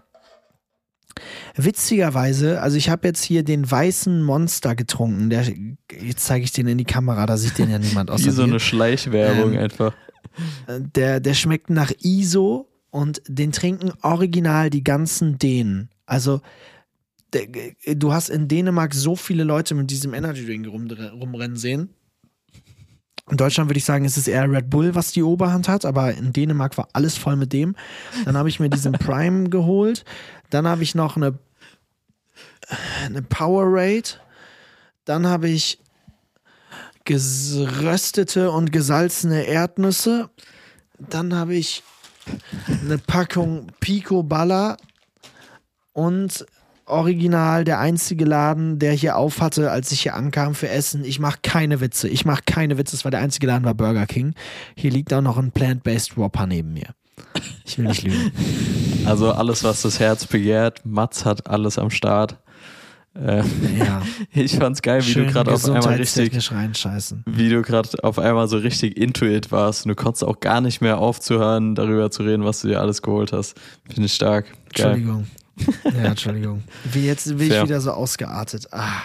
Speaker 2: Witzigerweise, also ich habe jetzt hier den weißen Monster getrunken. Der, jetzt zeige ich den in die Kamera, da sieht den ja niemand außer
Speaker 1: Wie so eine Schleichwerbung
Speaker 2: Ähm,
Speaker 1: einfach.
Speaker 2: Der, der schmeckt nach ISO und den trinken original die ganzen Dänen. Also du hast in Dänemark so viele Leute mit diesem Energy Drink rum, rumrennen sehen. In Deutschland würde ich sagen, es ist eher Red Bull, was die Oberhand hat, aber in Dänemark war alles voll mit dem. Dann habe ich mir diesen Prime geholt. Dann habe ich noch eine, eine Powerade. Dann habe ich geröstete und gesalzene Erdnüsse. Dann habe ich eine Packung Pico Balla und original der einzige Laden, der hier auf hatte, als ich hier ankam für Essen. Ich mache keine Witze. Ich mache keine Witze. Es war der einzige Laden, war Burger King. Hier liegt auch noch ein Plant-Based Whopper neben mir. Ich will nicht lügen.
Speaker 1: Also alles, was das Herz begehrt. Mats hat alles am Start. Äh,
Speaker 2: Ja.
Speaker 1: ich fand's geil, wie
Speaker 2: Schön
Speaker 1: du gerade auf einmal richtig
Speaker 2: reinscheißen.
Speaker 1: wie du gerade auf einmal so richtig into it warst. Und du konntest auch gar nicht mehr aufzuhören, darüber zu reden, was du dir alles geholt hast. Finde ich stark. Geil.
Speaker 2: Entschuldigung. Ja, Entschuldigung. Wie jetzt bin ich
Speaker 1: Fair.
Speaker 2: wieder so ausgeartet. Ah,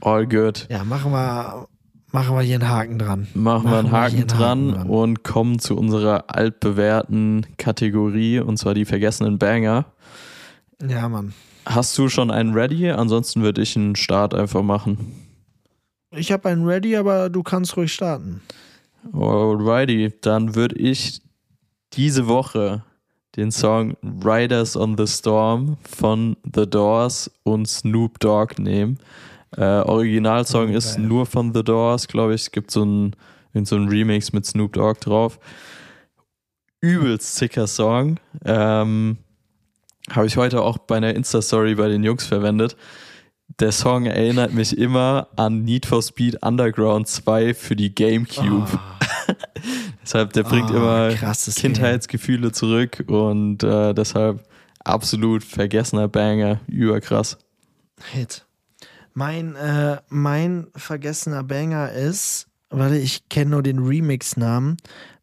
Speaker 1: All good.
Speaker 2: ja, machen wir, machen wir hier einen Haken dran.
Speaker 1: Machen wir einen Haken
Speaker 2: einen
Speaker 1: dran
Speaker 2: dran.
Speaker 1: und kommen zu unserer altbewährten Kategorie, und zwar die vergessenen Banger.
Speaker 2: Ja, Mann.
Speaker 1: Hast du schon einen ready? Ansonsten würde ich einen Start einfach machen.
Speaker 2: Ich habe einen ready, aber du kannst ruhig starten.
Speaker 1: Alrighty, dann würde ich diese Woche den Song Riders on the Storm von The Doors und Snoop Dogg nehmen. Äh, Originalsong
Speaker 2: Oh,
Speaker 1: ist nur von The Doors, glaube ich. Es gibt so einen so einen Remix mit Snoop Dogg drauf. Übelst sicker Song. Ähm, Habe ich heute auch bei einer Insta-Story bei den Jungs verwendet. Der Song erinnert mich immer an Need for Speed Underground 2 für die GameCube. Deshalb, der bringt
Speaker 2: Ah,
Speaker 1: immer Kindheitsgefühle zurück und äh, deshalb absolut vergessener Banger, überkrass.
Speaker 2: Hit. Mein, äh, mein vergessener Banger ist, warte, ich kenne nur den Remix-Namen.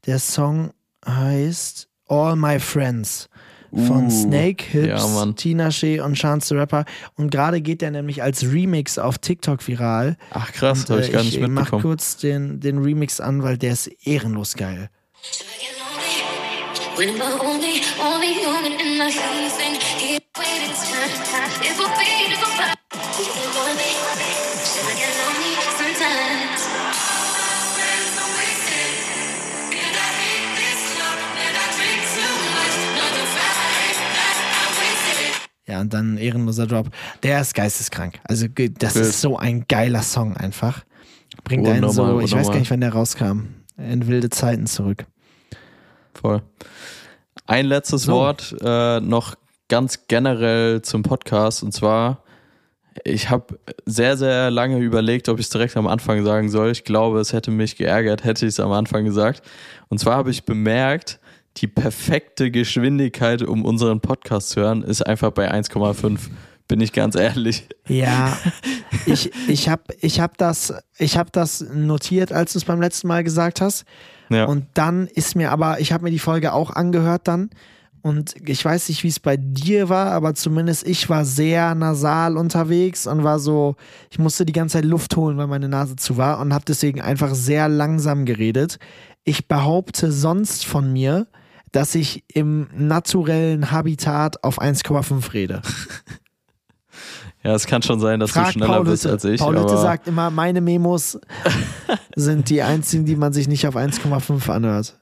Speaker 2: Der Song heißt All My Friends von
Speaker 1: Uh,
Speaker 2: Snake Hips,
Speaker 1: ja.
Speaker 2: Tina Shea und Chance the Rapper. Und gerade geht der nämlich als Remix auf TikTok viral.
Speaker 1: Ach krass, habe ich
Speaker 2: äh,
Speaker 1: gar nicht
Speaker 2: ich mach
Speaker 1: mitbekommen.
Speaker 2: kurz den, den Remix an, weil der ist ehrenlos geil. Ja, und dann ehrenloser Drop. Der ist geisteskrank. Also das
Speaker 1: Wild.
Speaker 2: ist so ein geiler Song einfach. Bringt einen
Speaker 1: Unnormal,
Speaker 2: so, ich weiß
Speaker 1: unnormal.
Speaker 2: gar nicht, wann der rauskam. In wilde Zeiten zurück.
Speaker 1: Voll. Ein letztes
Speaker 2: So.
Speaker 1: Wort äh, noch ganz generell zum Podcast und zwar, ich habe sehr, sehr lange überlegt, ob ich es direkt am Anfang sagen soll. Ich glaube, es hätte mich geärgert, hätte ich es am Anfang gesagt. Und zwar habe ich bemerkt, die perfekte Geschwindigkeit, um unseren Podcast zu hören, ist einfach bei 1,5. Bin ich ganz ehrlich.
Speaker 2: Ja, ich, ich habe ich hab das, ich hab das notiert, als du es beim letzten Mal gesagt hast.
Speaker 1: Ja.
Speaker 2: Und dann ist mir aber, ich habe mir die Folge auch angehört dann. Und ich weiß nicht, wie es bei dir war, aber zumindest ich war sehr nasal unterwegs und war so, ich musste die ganze Zeit Luft holen, weil meine Nase zu war und habe deswegen einfach sehr langsam geredet. Ich behaupte sonst von mir, dass ich im naturellen Habitat auf 1,5 rede.
Speaker 1: Ja, es kann schon sein, dass
Speaker 2: Frag
Speaker 1: du schneller
Speaker 2: Paul
Speaker 1: bist als ich.
Speaker 2: Paul Lütte
Speaker 1: aber
Speaker 2: sagt immer, meine Memos sind die einzigen, die man sich nicht auf 1,5 anhört.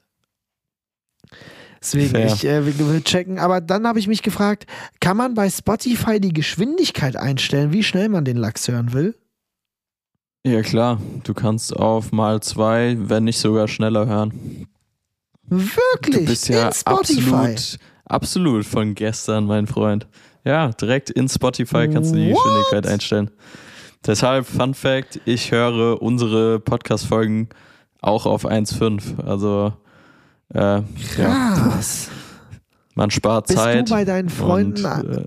Speaker 2: Deswegen,
Speaker 1: Fair.
Speaker 2: ich äh, will checken. Aber dann habe ich mich gefragt, kann man bei Spotify die Geschwindigkeit einstellen, wie schnell man den Lachs hören will?
Speaker 1: ja klar, du kannst auf mal zwei, wenn nicht sogar schneller hören.
Speaker 2: Wirklich?
Speaker 1: Du bist ja
Speaker 2: in Spotify.
Speaker 1: absolut, absolut von gestern, mein Freund. Ja, direkt in Spotify kannst du die
Speaker 2: What?
Speaker 1: Geschwindigkeit einstellen. Deshalb, Fun Fact, ich höre unsere Podcast-Folgen auch auf 1,5. Also, äh, ja,
Speaker 2: Krass.
Speaker 1: man spart
Speaker 2: Bist
Speaker 1: Zeit.
Speaker 2: du bei deinen Freunden,
Speaker 1: und, äh,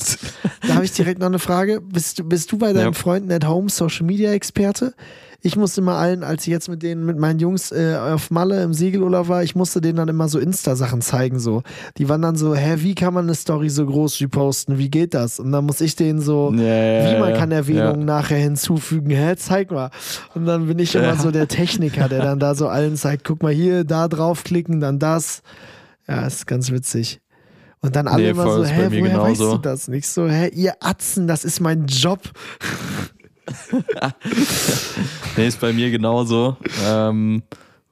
Speaker 2: da habe ich direkt noch eine Frage. Bist, du- bist du bei deinen
Speaker 1: Ja.
Speaker 2: Freunden at home Social Media Experte? Ich musste immer allen, als ich jetzt mit denen, mit meinen Jungs äh, auf Malle im Segelurlaub war, ich musste denen dann immer so Insta-Sachen zeigen. So. Die waren dann so, hä, wie kann man eine Story so groß reposten? Wie geht das? Und dann muss ich denen so,
Speaker 1: ja, ja,
Speaker 2: wie man kann Erwähnungen nachher hinzufügen. Hä, zeig mal. Und dann bin ich immer so der Techniker, der dann da so allen zeigt, guck mal hier, da draufklicken, dann das. Ja, ist ganz witzig. Und dann alle
Speaker 1: Nee,
Speaker 2: immer so, hä, woher weißt
Speaker 1: genauso.
Speaker 2: du das nicht? So, hä, ihr Atzen, das ist mein Job.
Speaker 1: Nee, ist bei mir genauso. Ähm,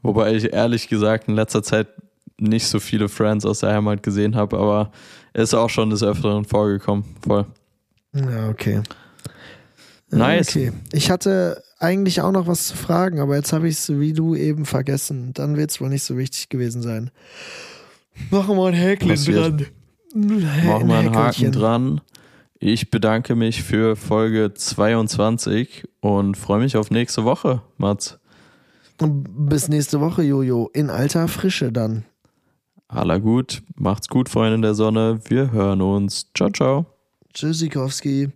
Speaker 1: wobei ich ehrlich gesagt in letzter Zeit nicht so viele Friends aus der Heimat gesehen habe, aber ist auch schon des Öfteren vorgekommen. Voll.
Speaker 2: Ja, okay.
Speaker 1: Nice.
Speaker 2: Okay. Ich hatte eigentlich auch noch was zu fragen, aber jetzt habe ich es wie du eben vergessen. Dann wird es wohl nicht so wichtig gewesen sein. Machen wir ein Häkchen dran.
Speaker 1: Machen wir einen Haken dran. Ich bedanke mich für Folge 22 und freue mich auf nächste Woche, Mats.
Speaker 2: Bis nächste Woche, Jojo. In alter Frische dann.
Speaker 1: Aller gut, macht's gut, Freunde der Sonne. Wir hören uns. Ciao, ciao.
Speaker 2: Tschüssikowski.